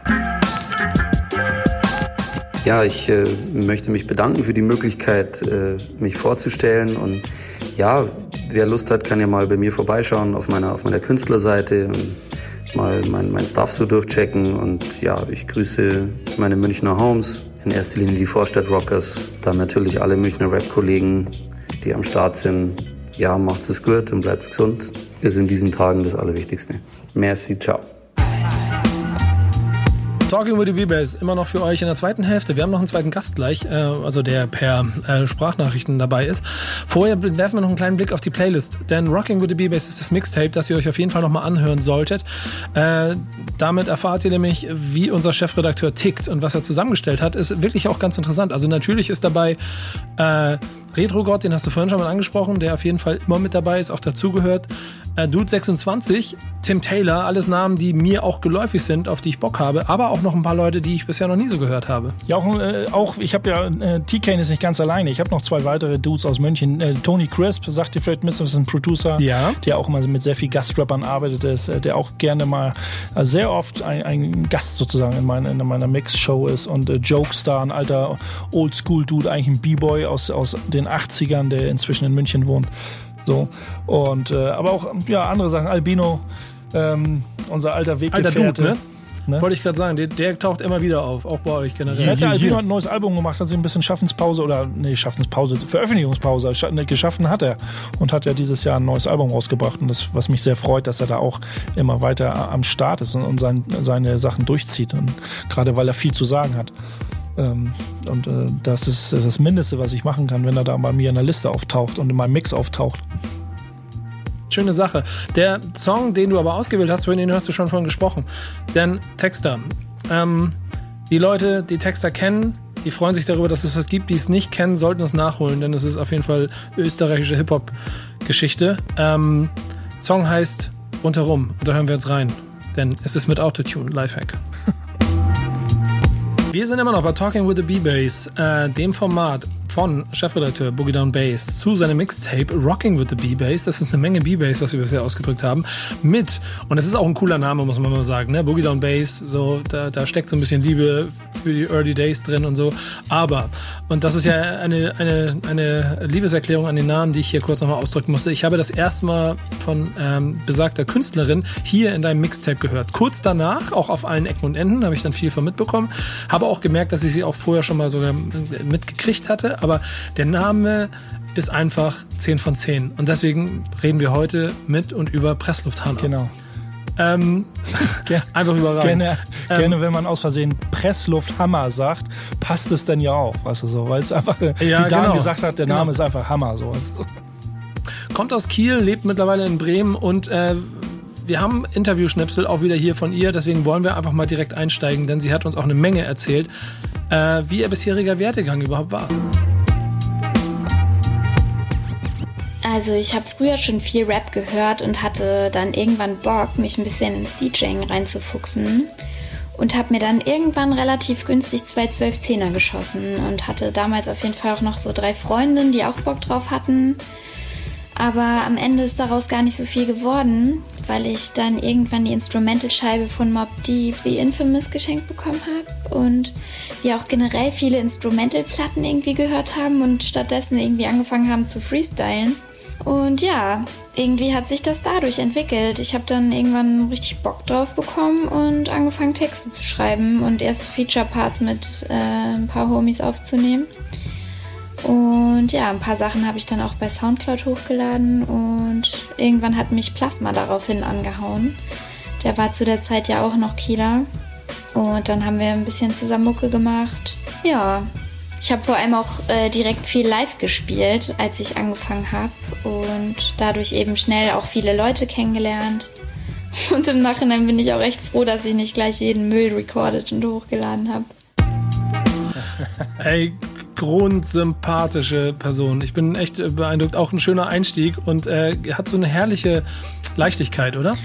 Ja, ich äh, möchte mich bedanken für die Möglichkeit, äh, mich vorzustellen. Und ja, wer Lust hat, kann ja mal bei mir vorbeischauen auf meiner, auf meiner Künstlerseite und mal mein, mein Stuff so durchchecken. Und ja, ich grüße meine Münchner Homes, in erster Linie die Vorstadt Rockers, dann natürlich alle Münchner Rap-Kollegen, die am Start sind. Ja, macht's es gut und bleibt's gesund. Ist in diesen Tagen das Allerwichtigste. Merci, ciao. Talking with the B-Bass immer noch für euch in der zweiten Hälfte. Wir haben noch einen zweiten Gast gleich, äh, also der per äh, Sprachnachrichten dabei ist. Vorher werfen wir noch einen kleinen Blick auf die Playlist, denn Rocking with the B-Bass ist das Mixtape, das ihr euch auf jeden Fall nochmal anhören solltet. Äh, damit erfahrt ihr nämlich, wie unser Chefredakteur tickt und was er zusammengestellt hat, ist wirklich auch ganz interessant. Also natürlich ist dabei äh, Retro-Gott, den hast du vorhin schon mal angesprochen, der auf jeden Fall immer mit dabei ist, auch dazugehört. Äh, Dude26, Tim Taylor, alles Namen, die mir auch geläufig sind, auf die ich Bock habe, aber auch noch ein paar Leute, die ich bisher noch nie so gehört habe. Ja, auch, äh, auch ich habe ja, äh, T-Kane ist nicht ganz alleine. Ich habe noch zwei weitere Dudes aus München. Äh, Tony Crisp, sagt dir vielleicht Mr. ist ein Producer, ja. der auch mal mit sehr viel Gastrappern arbeitet, ist, äh, der auch gerne mal äh, sehr oft ein, ein Gast sozusagen in, mein, in meiner Mix-Show ist und äh, Jokestar, ein alter Oldschool-Dude, eigentlich ein B-Boy aus, aus den 80ern, der inzwischen in München wohnt. So. Und äh, aber auch ja, andere Sachen. Albino, ähm, unser alter Weggefährte. Alter Dude, ne? Ne? Wollte ich gerade sagen, der, der, taucht immer wieder auf, auch bei euch generell. Ja, der Albino hat ein neues Album gemacht, hat sich ein bisschen Schaffenspause oder nee, Schaffenspause, Veröffentlichungspause ne, geschaffen hat er und hat ja dieses Jahr ein neues Album rausgebracht und das, was mich sehr freut, dass er da auch immer weiter am Start ist und, und sein, seine Sachen durchzieht und gerade weil er viel zu sagen hat. Ähm, und äh, das ist das Mindeste, was ich machen kann, wenn er da bei mir in der Liste auftaucht und in meinem Mix auftaucht. Schöne Sache. Der Song, den du aber ausgewählt hast, den hast du schon vorhin gesprochen. Denn Texter. Ähm, die Leute, die Texter kennen, die freuen sich darüber, dass es was gibt, die es nicht kennen, sollten es nachholen, denn es ist auf jeden Fall österreichische Hip-Hop-Geschichte. Ähm, Song heißt Rundherum und da hören wir jetzt rein, denn es ist mit Autotune, Lifehack. [laughs] Wir sind immer noch bei Talking with the B-Bass, äh, dem Format von Chefredakteur Boogie Down Bass zu seinem Mixtape Rocking with the B-Bass. Das ist eine Menge B-Bass, was wir bisher ausgedrückt haben. Mit, und das ist auch ein cooler Name, muss man mal sagen, ne? Boogie Down Bass, so, da, da steckt so ein bisschen Liebe für die Early Days drin und so. Aber, und das ist ja eine, eine, eine Liebeserklärung an den Namen, die ich hier kurz nochmal ausdrücken musste. Ich habe das erste Mal von ähm, besagter Künstlerin hier in deinem Mixtape gehört. Kurz danach, auch auf allen Ecken und Enden, habe ich dann viel von mitbekommen. Habe auch gemerkt, dass ich sie auch vorher schon mal sogar mitgekriegt hatte aber der Name ist einfach 10 von 10. Und deswegen reden wir heute mit und über Presslufthammer. Genau. Ähm, [laughs] [laughs] einfach überragend. Gerne, ähm, gerne, wenn man aus Versehen Presslufthammer sagt, passt es dann ja auch, weißt du so, weil es einfach, ja, wie Dan genau. gesagt hat, der Name genau. ist einfach Hammer. So. Kommt aus Kiel, lebt mittlerweile in Bremen und äh, wir haben Interviewschnipsel auch wieder hier von ihr, deswegen wollen wir einfach mal direkt einsteigen, denn sie hat uns auch eine Menge erzählt, äh, wie ihr bisheriger Werdegang überhaupt war. Also ich habe früher schon viel Rap gehört und hatte dann irgendwann Bock, mich ein bisschen ins DJing reinzufuchsen und habe mir dann irgendwann relativ günstig zwei 12-10er geschossen und hatte damals auf jeden Fall auch noch so drei Freundinnen, die auch Bock drauf hatten. Aber am Ende ist daraus gar nicht so viel geworden, weil ich dann irgendwann die Instrumentalscheibe von Mob Deep The Infamous geschenkt bekommen habe und wir auch generell viele Instrumentalplatten irgendwie gehört haben und stattdessen irgendwie angefangen haben zu freestylen. Und ja, irgendwie hat sich das dadurch entwickelt. Ich habe dann irgendwann richtig Bock drauf bekommen und angefangen Texte zu schreiben und erste Feature-Parts mit äh, ein paar Homies aufzunehmen. Und ja, ein paar Sachen habe ich dann auch bei Soundcloud hochgeladen und irgendwann hat mich Plasma daraufhin angehauen. Der war zu der Zeit ja auch noch Kieler. Und dann haben wir ein bisschen zusammen Mucke gemacht. Ja, ich habe vor allem auch äh, direkt viel live gespielt, als ich angefangen habe und dadurch eben schnell auch viele Leute kennengelernt. [laughs] Und im Nachhinein bin ich auch echt froh, dass ich nicht gleich jeden Müll recorded und hochgeladen habe. Ey, grundsympathische Person. Ich bin echt beeindruckt. Auch ein schöner Einstieg und äh, hat so eine herrliche Leichtigkeit, oder?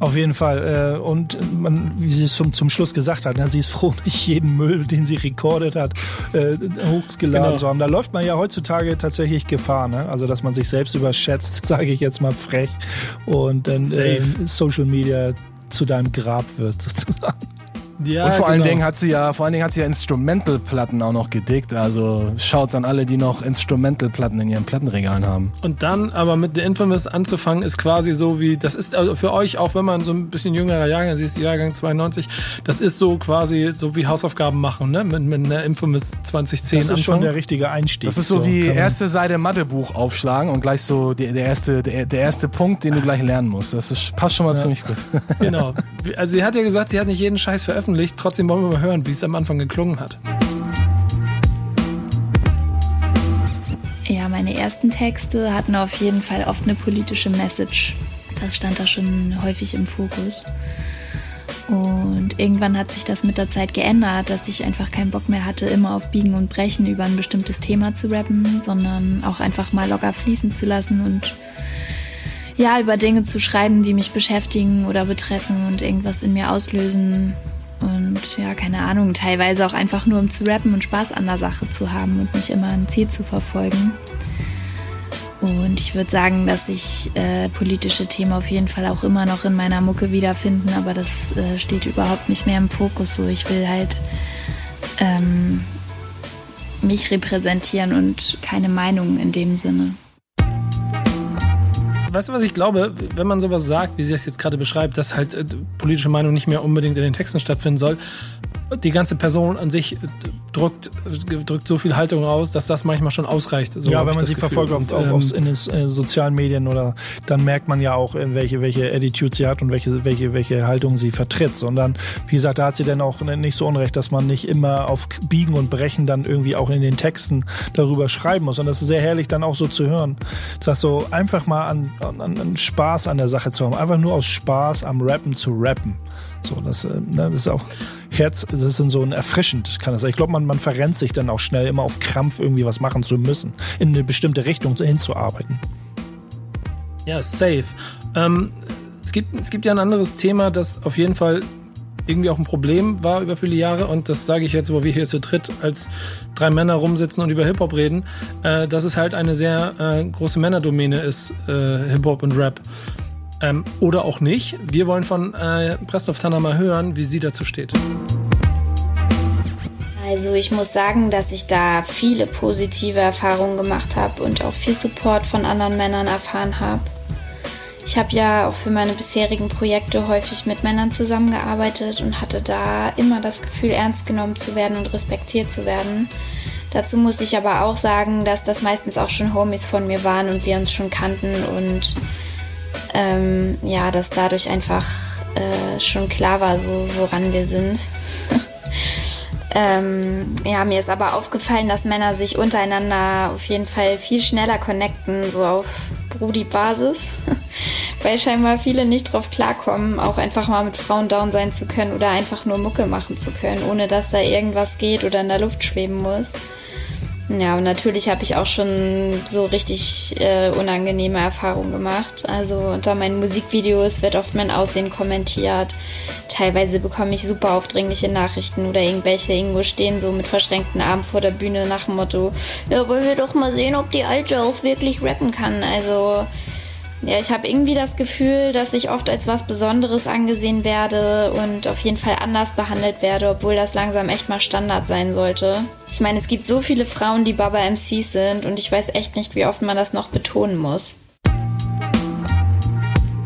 Auf jeden Fall. Äh, und man, wie sie es zum, zum Schluss gesagt hat, sie ist froh, [laughs] nicht jeden Müll, den sie rekordet hat, äh, hochgeladen genau. zu haben. Da läuft man ja heutzutage tatsächlich Gefahr, ne? Also dass man sich selbst überschätzt, [laughs] sage ich jetzt mal frech, und dann äh, Social Media zu deinem Grab wird [laughs] sozusagen. Ja, und vor genau. allen Dingen hat sie ja, vor allen Dingen hat sie ja Instrumental-Platten auch noch gedickt. Also schaut's an alle, die noch Instrumental-Platten in ihren Plattenregalen haben. Und dann aber mit The Infamous anzufangen, ist quasi so wie, das ist also für euch, auch wenn man so ein bisschen jüngerer Jahrgang, sie ist Jahrgang 92, das ist so quasi so wie Hausaufgaben machen, ne? Mit, mit einer Infamous 2010 Das ist schon der richtige Einstieg. Das ist so, so wie erste Seite Mathebuch aufschlagen und gleich so der, der erste, der, der erste Punkt, den du gleich lernen musst. Das ist, passt schon mal ja. ziemlich gut. Genau. Also sie hat ja gesagt, sie hat nicht jeden Scheiß veröffentlicht veröffentlicht. Trotzdem wollen wir mal hören, wie es am Anfang geklungen hat. Ja, meine ersten Texte hatten auf jeden Fall oft eine politische Message. Das stand da schon häufig im Fokus. Und irgendwann hat sich das mit der Zeit geändert, dass ich einfach keinen Bock mehr hatte, immer auf Biegen und Brechen über ein bestimmtes Thema zu rappen, sondern auch einfach mal locker fließen zu lassen und ja, über Dinge zu schreiben, die mich beschäftigen oder betreffen und irgendwas in mir auslösen, und ja, keine Ahnung, teilweise auch einfach nur um zu rappen und Spaß an der Sache zu haben und nicht immer ein Ziel zu verfolgen. Und ich würde sagen, dass sich äh, politische Themen auf jeden Fall auch immer noch in meiner Mucke wiederfinden, aber das äh, steht überhaupt nicht mehr im Fokus. So, ich will halt ähm, mich repräsentieren und keine Meinung in dem Sinne weißt du, was ich glaube, wenn man sowas sagt, wie sie es jetzt gerade beschreibt, dass halt äh, politische Meinung nicht mehr unbedingt in den Texten stattfinden soll, die ganze Person an sich äh, drückt, drückt so viel Haltung aus, dass das manchmal schon ausreicht. So ja, wenn man sie Gefühl. verfolgt auf, auf, auf, in den äh, sozialen Medien oder dann merkt man ja auch, welche, welche Attitude sie hat und welche, welche, welche Haltung sie vertritt. Sondern, wie gesagt, da hat sie dann auch nicht so unrecht, dass man nicht immer auf Biegen und Brechen dann irgendwie auch in den Texten darüber schreiben muss. Und das ist sehr herrlich dann auch so zu hören. Das so einfach mal an, an, an Spaß an der Sache zu haben. Einfach nur aus Spaß am Rappen zu rappen. So, das, äh, ne, das ist auch Herz, das ist so ein erfrischend, kann das sein. Ich glaube, man, man verrennt sich dann auch schnell immer auf Krampf irgendwie was machen zu müssen, in eine bestimmte Richtung hinzuarbeiten. Ja, safe. Ähm, es, gibt, es gibt ja ein anderes Thema, das auf jeden Fall irgendwie auch ein Problem war über viele Jahre und das sage ich jetzt, wo wir hier zu dritt als drei Männer rumsitzen und über Hip-Hop reden, äh, dass es halt eine sehr äh, große Männerdomäne ist, äh, Hip-Hop und Rap. Ähm, oder auch nicht. Wir wollen von äh, Prestov Tanner hören, wie sie dazu steht. Also ich muss sagen, dass ich da viele positive Erfahrungen gemacht habe und auch viel Support von anderen Männern erfahren habe. Ich habe ja auch für meine bisherigen Projekte häufig mit Männern zusammengearbeitet und hatte da immer das Gefühl, ernst genommen zu werden und respektiert zu werden. Dazu muss ich aber auch sagen, dass das meistens auch schon Homies von mir waren und wir uns schon kannten und ähm, ja, dass dadurch einfach äh, schon klar war, so woran wir sind. [laughs] ähm, ja, mir ist aber aufgefallen, dass Männer sich untereinander auf jeden Fall viel schneller connecten, so auf Brudi-Basis. [laughs] weil scheinbar viele nicht drauf klarkommen, auch einfach mal mit Frauen down sein zu können oder einfach nur Mucke machen zu können, ohne dass da irgendwas geht oder in der Luft schweben muss. Ja, und natürlich habe ich auch schon so richtig äh, unangenehme Erfahrungen gemacht. Also unter meinen Musikvideos wird oft mein Aussehen kommentiert. Teilweise bekomme ich super aufdringliche Nachrichten oder irgendwelche irgendwo stehen so mit verschränkten Armen vor der Bühne nach dem Motto, ja, wollen wir doch mal sehen, ob die Alte auch wirklich rappen kann. Also ja, ich habe irgendwie das Gefühl, dass ich oft als was Besonderes angesehen werde und auf jeden Fall anders behandelt werde, obwohl das langsam echt mal Standard sein sollte. Ich meine, es gibt so viele Frauen, die Baba MCs sind und ich weiß echt nicht, wie oft man das noch betonen muss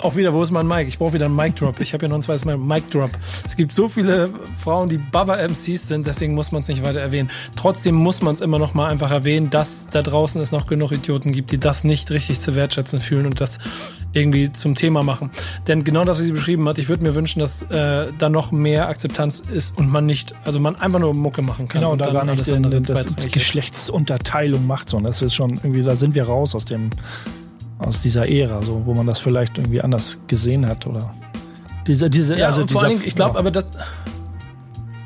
auch wieder, wo ist mein Mic? Ich brauche wieder einen Mic Drop. Ich habe ja noch ein zweites Mal Mic Drop. Es gibt so viele Frauen, die Baba MCs sind, deswegen muss man es nicht weiter erwähnen. Trotzdem muss man es immer noch mal einfach erwähnen, dass da draußen es noch genug Idioten gibt, die das nicht richtig zu wertschätzen fühlen und das irgendwie zum Thema machen. Denn genau das, was sie beschrieben hat, ich würde mir wünschen, dass äh, da noch mehr Akzeptanz ist und man nicht, also man einfach nur Mucke machen kann. Genau, und da gar nicht den, das Geschlechtsunterteilung macht, sondern das ist schon irgendwie, da sind wir raus aus dem aus dieser Ära, so, wo man das vielleicht irgendwie anders gesehen hat oder diese, diese, ja, also vor allem, ich glaube, ja. aber das.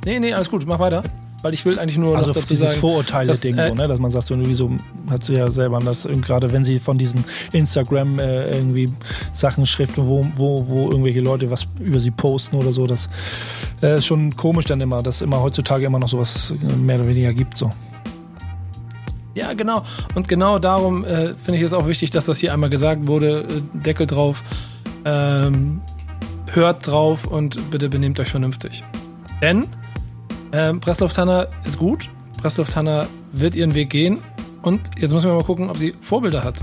Nee, nee, alles gut, mach weiter. Weil ich will eigentlich nur also noch dazu dieses Vorurteile-Ding, äh, so, ne? dass man sagt, so irgendwie so, hat sie ja selber das, gerade wenn sie von diesen Instagram äh, irgendwie Sachen schriften, wo, wo, wo irgendwelche Leute was über sie posten oder so, das äh, ist schon komisch dann immer, dass immer heutzutage immer noch sowas äh, mehr oder weniger gibt, so. Ja, genau. Und genau darum äh, finde ich es auch wichtig, dass das hier einmal gesagt wurde. Äh, Deckel drauf, ähm, hört drauf und bitte benehmt euch vernünftig. Denn ähm, Presslufthanna ist gut. Presslufthanna wird ihren Weg gehen. Und jetzt müssen wir mal gucken, ob sie Vorbilder hat.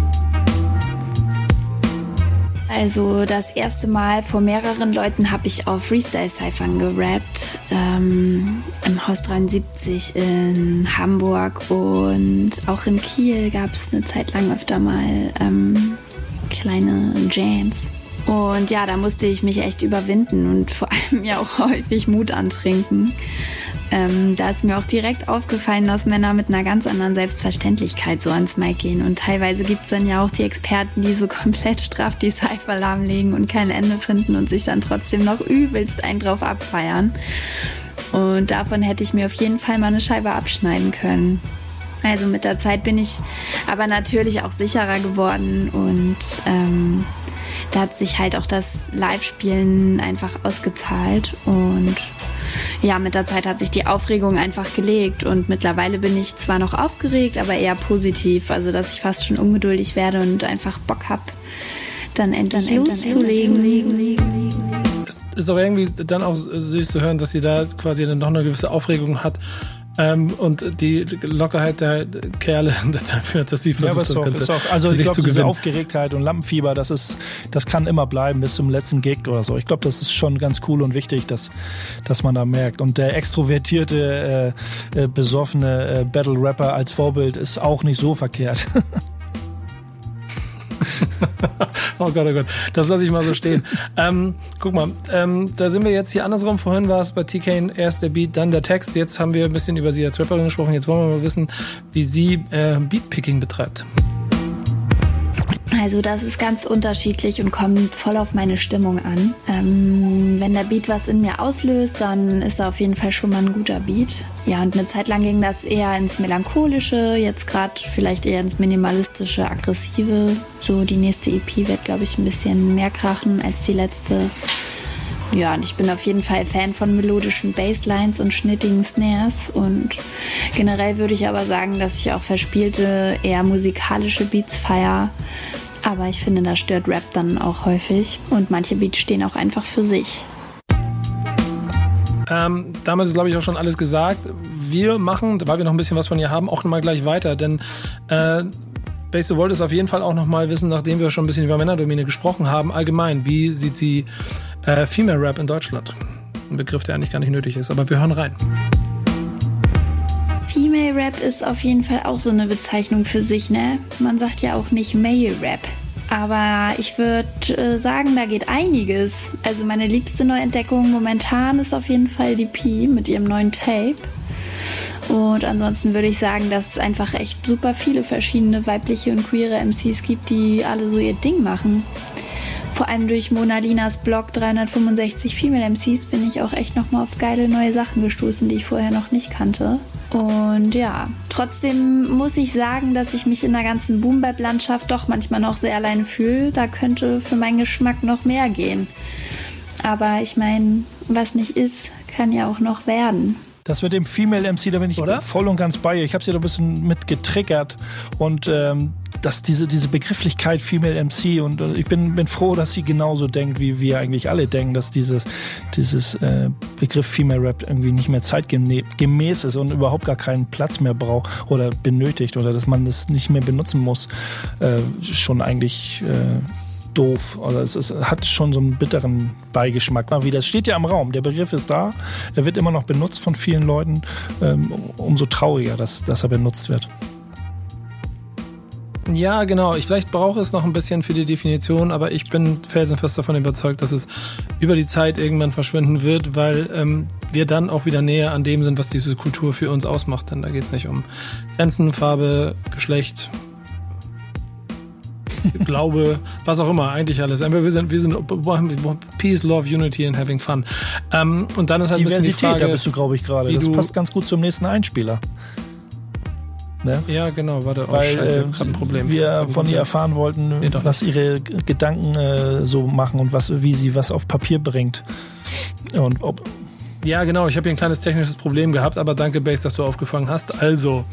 Also das erste Mal vor mehreren Leuten habe ich auf Freestyle-Cyphern gerappt. Ähm, Im Haus 73 in Hamburg und auch in Kiel gab es eine Zeit lang öfter mal ähm, kleine Jams. Und ja, da musste ich mich echt überwinden und vor [laughs] allem ja auch häufig Mut antrinken. Ähm, da ist mir auch direkt aufgefallen, dass Männer mit einer ganz anderen Selbstverständlichkeit so ans Mic gehen. Und teilweise gibt es dann ja auch die Experten, die so [laughs] komplett straff die Cypher lahmlegen und kein Ende finden und sich dann trotzdem noch übelst einen drauf abfeiern. Und davon hätte ich mir auf jeden Fall mal eine Scheibe abschneiden können. Also mit der Zeit bin ich aber natürlich auch sicherer geworden und ähm, da hat sich halt auch das Live-Spielen einfach ausgezahlt und ja, mit der Zeit hat sich die Aufregung einfach gelegt und mittlerweile bin ich zwar noch aufgeregt, aber eher positiv, also dass ich fast schon ungeduldig werde und einfach Bock habe, dann endlich dann loszulegen. Es ist doch irgendwie dann auch süß zu hören, dass sie da quasi dann noch eine gewisse Aufregung hat ähm, und die Lockerheit der Kerle [laughs] dazu führt, dass sie versucht, ja, das Ganze auch, Also ich glaube, diese Aufgeregtheit und Lampenfieber, das ist, das kann immer bleiben bis zum letzten Gig oder so. Ich glaube, das ist schon ganz cool und wichtig, dass, dass man da merkt. Und der extrovertierte, äh, äh besoffene äh, Battle-Rapper als Vorbild ist auch nicht so verkehrt. [laughs] [laughs] oh Gott, oh Gott. Das lasse ich mal so stehen. ähm, guck mal, ähm, da sind wir jetzt hier andersrum. Vorhin war es bei TK erst der Beat, dann der Text. Jetzt haben wir ein bisschen über sie als Rapperin gesprochen. Jetzt wollen wir mal wissen, wie sie äh, Beatpicking betreibt. Also das ist ganz unterschiedlich und kommt voll auf meine Stimmung an. Ähm, wenn der Beat was in mir auslöst, dann ist er auf jeden Fall schon mal ein guter Beat. Ja, und eine Zeit lang ging das eher ins Melancholische, jetzt gerade vielleicht eher ins Minimalistische, Aggressive. So die nächste EP wird, glaube ich, ein bisschen mehr krachen als die letzte. Ja, und ich bin auf jeden Fall Fan von melodischen Basslines und schnittigen Snares. Und generell würde ich aber sagen, dass ich auch verspielte, eher musikalische Beats feier. Aber ich finde, da stört Rap dann auch häufig. Und manche Beats stehen auch einfach für sich. Ähm, damit ist, glaube ich, auch schon alles gesagt. Wir machen, weil wir noch ein bisschen was von ihr haben, auch nochmal gleich weiter. Denn äh, Base, du wolltest auf jeden Fall auch nochmal wissen, nachdem wir schon ein bisschen über Männerdomäne gesprochen haben, allgemein, wie sieht sie äh, Female Rap in Deutschland? Ein Begriff, der eigentlich gar nicht nötig ist, aber wir hören rein. Female Rap ist auf jeden Fall auch so eine Bezeichnung für sich, ne? Man sagt ja auch nicht Male Rap. Aber ich würde äh, sagen, da geht einiges. Also meine liebste Neuentdeckung momentan ist auf jeden Fall die P mit ihrem neuen Tape. Und ansonsten würde ich sagen, dass es einfach echt super viele verschiedene weibliche und queere MCs gibt, die alle so ihr Ding machen. Vor allem durch Mona Linas Blog 365 Female MCs bin ich auch echt nochmal auf geile neue Sachen gestoßen, die ich vorher noch nicht kannte. Und ja, trotzdem muss ich sagen, dass ich mich in der ganzen Boom-Bap-Landschaft doch manchmal noch sehr alleine fühle. Da könnte für meinen Geschmack noch mehr gehen. Aber ich meine, was nicht ist, kann ja auch noch werden. Das mit dem Female MC, da bin ich Oder? voll und ganz bei ihr. Ich habe sie da ein bisschen mit getriggert und ähm, dass diese, diese Begrifflichkeit Female MC und äh, ich bin, bin froh, dass sie genauso denkt, wie wir eigentlich alle denken, dass dieses, dieses äh, Begriff Female Rap irgendwie nicht mehr zeitgemäß ist und überhaupt gar keinen Platz mehr braucht oder benötigt oder dass man das nicht mehr benutzen muss. Äh, schon eigentlich äh, doof. Oder es, es, hat schon so einen bitteren Beigeschmack. Wieder, es steht ja im Raum, der Begriff ist da, er wird immer noch benutzt von vielen Leuten. Ähm, umso trauriger, dass, dass er benutzt wird. Ja, genau. Ich vielleicht brauche es noch ein bisschen für die Definition, aber ich bin felsenfest davon überzeugt, dass es über die Zeit irgendwann verschwinden wird, weil ähm, wir dann auch wieder näher an dem sind, was diese Kultur für uns ausmacht. Denn da geht es nicht um Grenzen, Farbe, Geschlecht, Glaube, was auch immer, eigentlich alles. Wir sind, wir sind Peace, Love, Unity and Having Fun. Ähm, und dann ist halt Diversität, die Frage, da bist du, glaube ich, gerade. Das passt ganz gut zum nächsten Einspieler. Ne? Ja, genau, warte, oh, Weil, scheiße, äh, ein Problem. Wir von ihr erfahren wollten, nee, was ihre Gedanken äh, so machen und was, wie sie was auf Papier bringt. Und ob. Ja, genau, ich habe hier ein kleines technisches Problem gehabt, aber danke, Base, dass du aufgefangen hast. Also,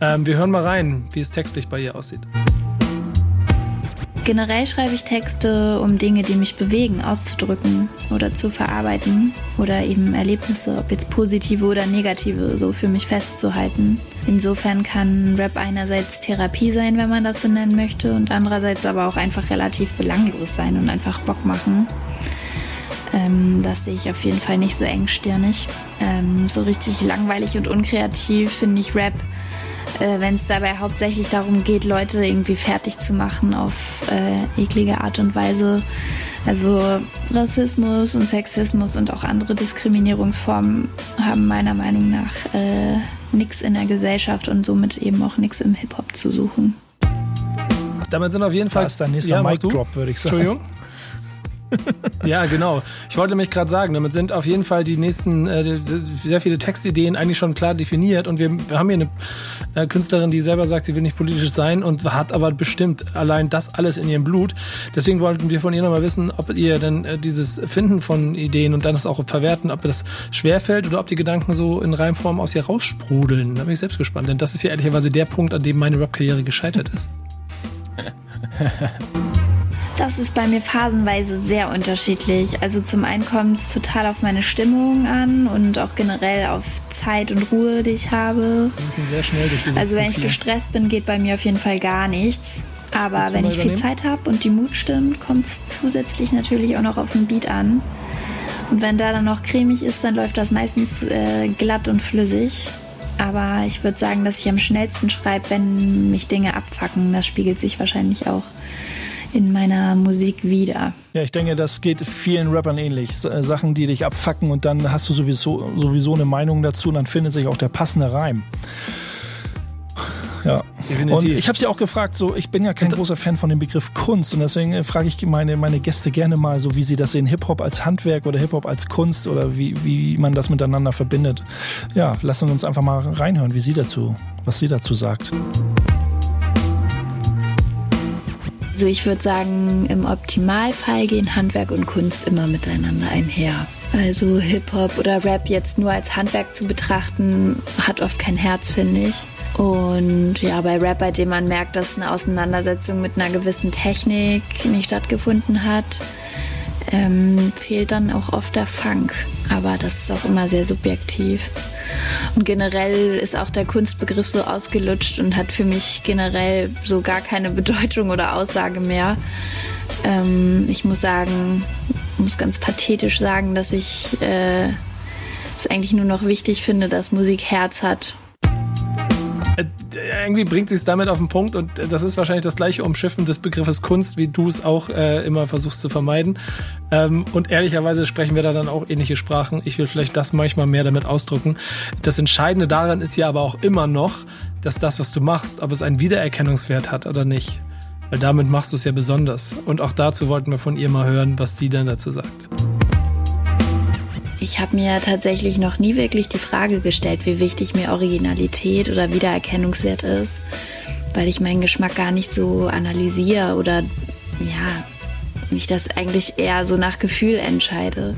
ähm, wir hören mal rein, wie es textlich bei ihr aussieht. Generell schreibe ich Texte, um Dinge, die mich bewegen, auszudrücken oder zu verarbeiten oder eben Erlebnisse, ob jetzt positive oder negative, so für mich festzuhalten. Insofern kann Rap einerseits Therapie sein, wenn man das so nennen möchte, und andererseits aber auch einfach relativ belanglos sein und einfach Bock machen. Ähm, das sehe ich auf jeden Fall nicht so engstirnig. Ähm, so richtig langweilig und unkreativ finde ich Rap äh, wenn es dabei hauptsächlich darum geht, Leute irgendwie fertig zu machen auf äh, eklige Art und Weise. Also Rassismus und Sexismus und auch andere Diskriminierungsformen haben meiner Meinung nach äh, nichts in der Gesellschaft und somit eben auch nichts im Hip-Hop zu suchen. Damit sind auf jeden Fall. Das ist der nächste ja, Mic Drop, würde ich sagen. Entschuldigung. [laughs] ja, genau. Ich wollte nämlich gerade sagen, damit sind auf jeden Fall die nächsten äh, sehr viele Textideen eigentlich schon klar definiert und wir, haben hier eine äh, Künstlerin, die selber sagt, sie will nicht politisch sein und hat aber bestimmt allein das alles in ihrem Blut. Deswegen wollten wir von ihr nochmal wissen, ob ihr denn äh, dieses Finden von Ideen und dann das auch verwerten, ob das schwerfällt oder ob die Gedanken so in Reimform aus ihr raussprudeln. Da bin ich selbst gespannt, denn das ist ja ehrlicherweise der Punkt, an dem meine Rap-Karriere gescheitert ist. [laughs] Das ist bei mir phasenweise sehr unterschiedlich. Also zum einen kommt es total auf meine Stimmung an und auch generell auf Zeit und Ruhe, die ich habe. Wir müssen sehr schnell durch die Also wenn ich gestresst bin, geht bei mir auf jeden Fall gar nichts. Aber wenn ich viel Zeit habe und die Mut stimmt, kommt es zusätzlich natürlich auch noch auf den Beat an. Und wenn da dann noch cremig ist, dann läuft das meistens äh, glatt und flüssig. Aber ich würde sagen, dass ich am schnellsten schreibe, wenn mich Dinge abfacken. Das spiegelt sich wahrscheinlich auch in meiner Musik wieder. Ja, ich denke, das geht vielen Rappern ähnlich. Äh, Sachen, die dich abfacken und dann hast du sowieso, sowieso eine Meinung dazu und dann findet sich auch der passende Reim. Ja. Definitiv. Und ich habe sie auch gefragt, so ich bin ja kein großer Fan von dem Begriff Kunst und deswegen äh, frage ich meine, meine Gäste gerne mal so, wie sie das sehen, Hip-Hop als Handwerk oder Hip-Hop als Kunst oder wie, wie man das miteinander verbindet. Ja, lassen wir uns einfach mal reinhören, wie sie dazu, was sie dazu sagt. Also ich würde sagen, im Optimalfall gehen Handwerk und Kunst immer miteinander einher. Also Hip-Hop oder Rap jetzt nur als Handwerk zu betrachten, hat oft kein Herz, finde ich. Und ja, bei Rap, bei dem man merkt, dass eine Auseinandersetzung mit einer gewissen Technik nicht stattgefunden hat, ähm, fehlt dann auch oft der Funk. Aber das ist auch immer sehr subjektiv. Und generell ist auch der Kunstbegriff so ausgelutscht und hat für mich generell so gar keine Bedeutung oder Aussage mehr. Ähm, ich muss sagen, muss ganz pathetisch sagen, dass ich äh, es eigentlich nur noch wichtig finde, dass Musik Herz hat irgendwie bringt sie es damit auf den Punkt und das ist wahrscheinlich das gleiche Umschiffen des Begriffes Kunst, wie du es auch äh, immer versuchst zu vermeiden. Ähm, und ehrlicherweise sprechen wir da dann auch ähnliche Sprachen. Ich will vielleicht das manchmal mehr damit ausdrücken. Das Entscheidende daran ist ja aber auch immer noch, dass das, was du machst, ob es einen Wiedererkennungswert hat oder nicht. Weil damit machst du es ja besonders. Und auch dazu wollten wir von ihr mal hören, was sie dann dazu sagt. Ich habe mir tatsächlich noch nie wirklich die Frage gestellt, wie wichtig mir Originalität oder Wiedererkennungswert ist, weil ich meinen Geschmack gar nicht so analysiere oder ja, ich das eigentlich eher so nach Gefühl entscheide.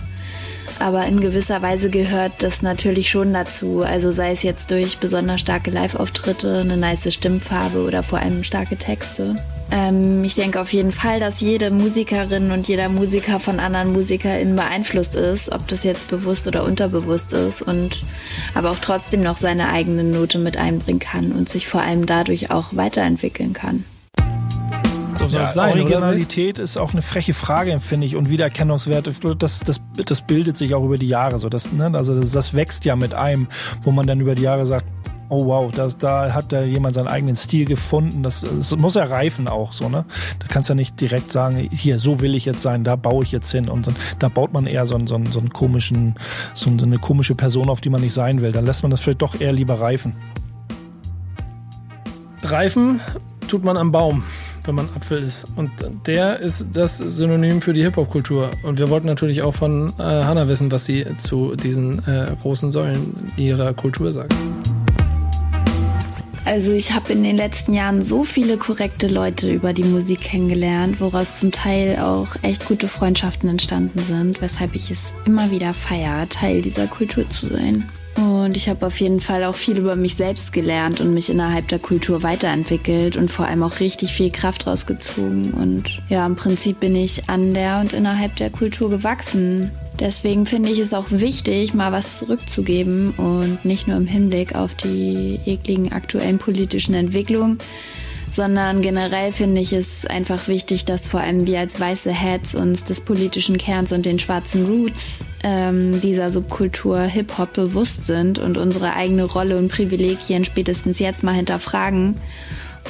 Aber in gewisser Weise gehört das natürlich schon dazu. Also sei es jetzt durch besonders starke Live-Auftritte, eine nice Stimmfarbe oder vor allem starke Texte. Ähm, ich denke auf jeden Fall, dass jede Musikerin und jeder Musiker von anderen MusikerInnen beeinflusst ist, ob das jetzt bewusst oder unterbewusst ist und aber auch trotzdem noch seine eigene Note mit einbringen kann und sich vor allem dadurch auch weiterentwickeln kann. So soll ja, es sein. Originalität oder? ist auch eine freche Frage, finde ich, und Wiedererkennungswert, das, das, das bildet sich auch über die Jahre so. Das, ne? Also das, das wächst ja mit einem, wo man dann über die Jahre sagt, oh wow, das, da hat da jemand seinen eigenen Stil gefunden. Das, das muss ja reifen auch so, ne? Da kannst du ja nicht direkt sagen, hier, so will ich jetzt sein, da baue ich jetzt hin. Und so, da baut man eher so, so, so einen komischen, so eine komische Person, auf die man nicht sein will. Dann lässt man das vielleicht doch eher lieber reifen. Reifen tut man am Baum, wenn man Apfel ist. Und der ist das Synonym für die Hip-Hop-Kultur. Und wir wollten natürlich auch von äh, Hannah wissen, was sie zu diesen äh, großen Säulen ihrer Kultur sagt. Also ich habe in den letzten Jahren so viele korrekte Leute über die Musik kennengelernt, woraus zum Teil auch echt gute Freundschaften entstanden sind, weshalb ich es immer wieder feiere, Teil dieser Kultur zu sein. Und ich habe auf jeden Fall auch viel über mich selbst gelernt und mich innerhalb der Kultur weiterentwickelt und vor allem auch richtig viel Kraft rausgezogen. Und ja, im Prinzip bin ich an der und innerhalb der Kultur gewachsen. Deswegen finde ich es auch wichtig, mal was zurückzugeben und nicht nur im Hinblick auf die ekligen aktuellen politischen Entwicklungen, sondern generell finde ich es einfach wichtig, dass vor allem wir als weiße Heads uns des politischen Kerns und den schwarzen Roots ähm, dieser Subkultur Hip-Hop bewusst sind und unsere eigene Rolle und Privilegien spätestens jetzt mal hinterfragen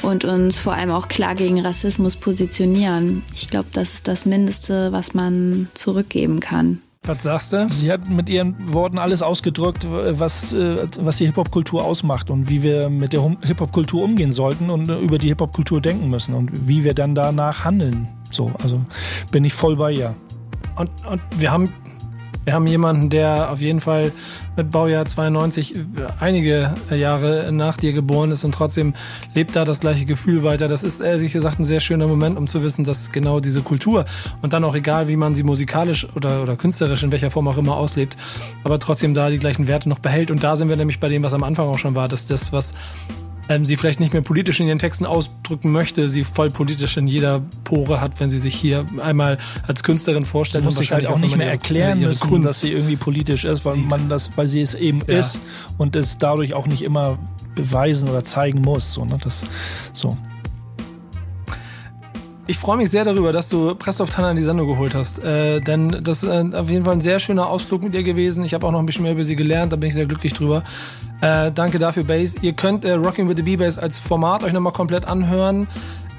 und uns vor allem auch klar gegen Rassismus positionieren. Ich glaube, das ist das Mindeste, was man zurückgeben kann. Was sagst du? Sie hat mit ihren Worten alles ausgedrückt, was, äh, was die Hip-Hop-Kultur ausmacht und wie wir mit der Hip-Hop-Kultur umgehen sollten und über die Hip-Hop-Kultur denken müssen und wie wir dann danach handeln. So, also bin ich voll bei ihr. Und, und wir haben wir haben jemanden, der auf jeden Fall mit Baujahr 92 einige Jahre nach dir geboren ist und trotzdem lebt da das gleiche Gefühl weiter. Das ist ehrlich gesagt ein sehr schöner Moment, um zu wissen, dass genau diese Kultur und dann auch egal, wie man sie musikalisch oder, oder künstlerisch in welcher Form auch immer auslebt, aber trotzdem da die gleichen Werte noch behält. Und da sind wir nämlich bei dem, was am Anfang auch schon war, dass das, was ähm, sie vielleicht nicht mehr politisch in ihren Texten ausdrücken möchte, sie voll politisch in jeder Pore hat, wenn sie sich hier einmal als Künstlerin vorstellt. Sie muss sich halt auch nicht mehr erklären ihre müssen, Kunst dass sie irgendwie politisch ist, weil sieht. man das, weil sie es eben ja. ist und es dadurch auch nicht immer beweisen oder zeigen muss. So, ne? das, so. Ich freue mich sehr darüber, dass du Pressdorf Tanner in die Sendung geholt hast. Äh, denn das ist äh, auf jeden Fall ein sehr schöner Ausflug mit dir gewesen. Ich habe auch noch ein bisschen mehr über sie gelernt, da bin ich sehr glücklich drüber. Äh, danke dafür, Bass. Ihr könnt äh, Rocking with the B-Bass als Format euch nochmal komplett anhören.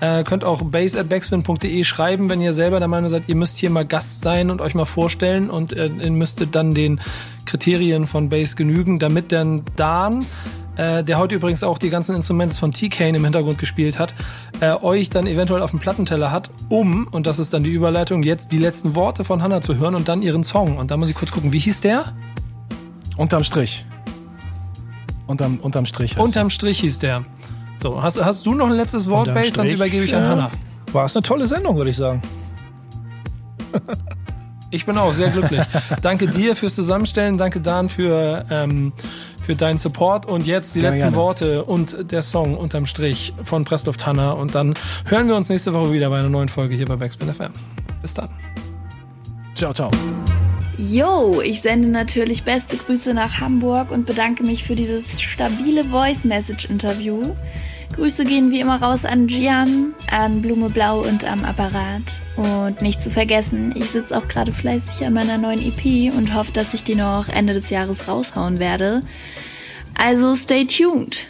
Äh, könnt auch bass at backspin.de schreiben, wenn ihr selber der Meinung seid, ihr müsst hier mal Gast sein und euch mal vorstellen und äh, ihr müsstet dann den Kriterien von Bass genügen, damit dann Dan äh, der heute übrigens auch die ganzen Instrumente von T-Kane im Hintergrund gespielt hat, äh, euch dann eventuell auf dem Plattenteller hat, um, und das ist dann die Überleitung, jetzt die letzten Worte von Hannah zu hören und dann ihren Song. Und da muss ich kurz gucken, wie hieß der? Unterm Strich. Unterm, unterm Strich. Unterm Strich hieß der. So, hast, hast du noch ein letztes Wort, Base? Sonst übergebe ich an Hannah. war es eine tolle Sendung, würde ich sagen. Ich bin auch sehr glücklich. [laughs] danke dir fürs Zusammenstellen, danke Dan für, ähm, für deinen Support und jetzt die Gerne, letzten gerne. Worte und der Song unterm Strich von Pressluft Hanna und dann hören wir uns nächste Woche wieder bei einer neuen Folge hier bei Backspin FM. Bis dann. Ciao, ciao. Yo, ich sende natürlich beste Grüße nach Hamburg und bedanke mich für dieses stabile Voice-Message-Interview. Grüße gehen wie immer raus an Gian, an Blume Blau und am Apparat. Und nicht zu vergessen, ich sitze auch gerade fleißig an meiner neuen EP und hoffe, dass ich die noch Ende des Jahres raushauen werde. Also stay tuned.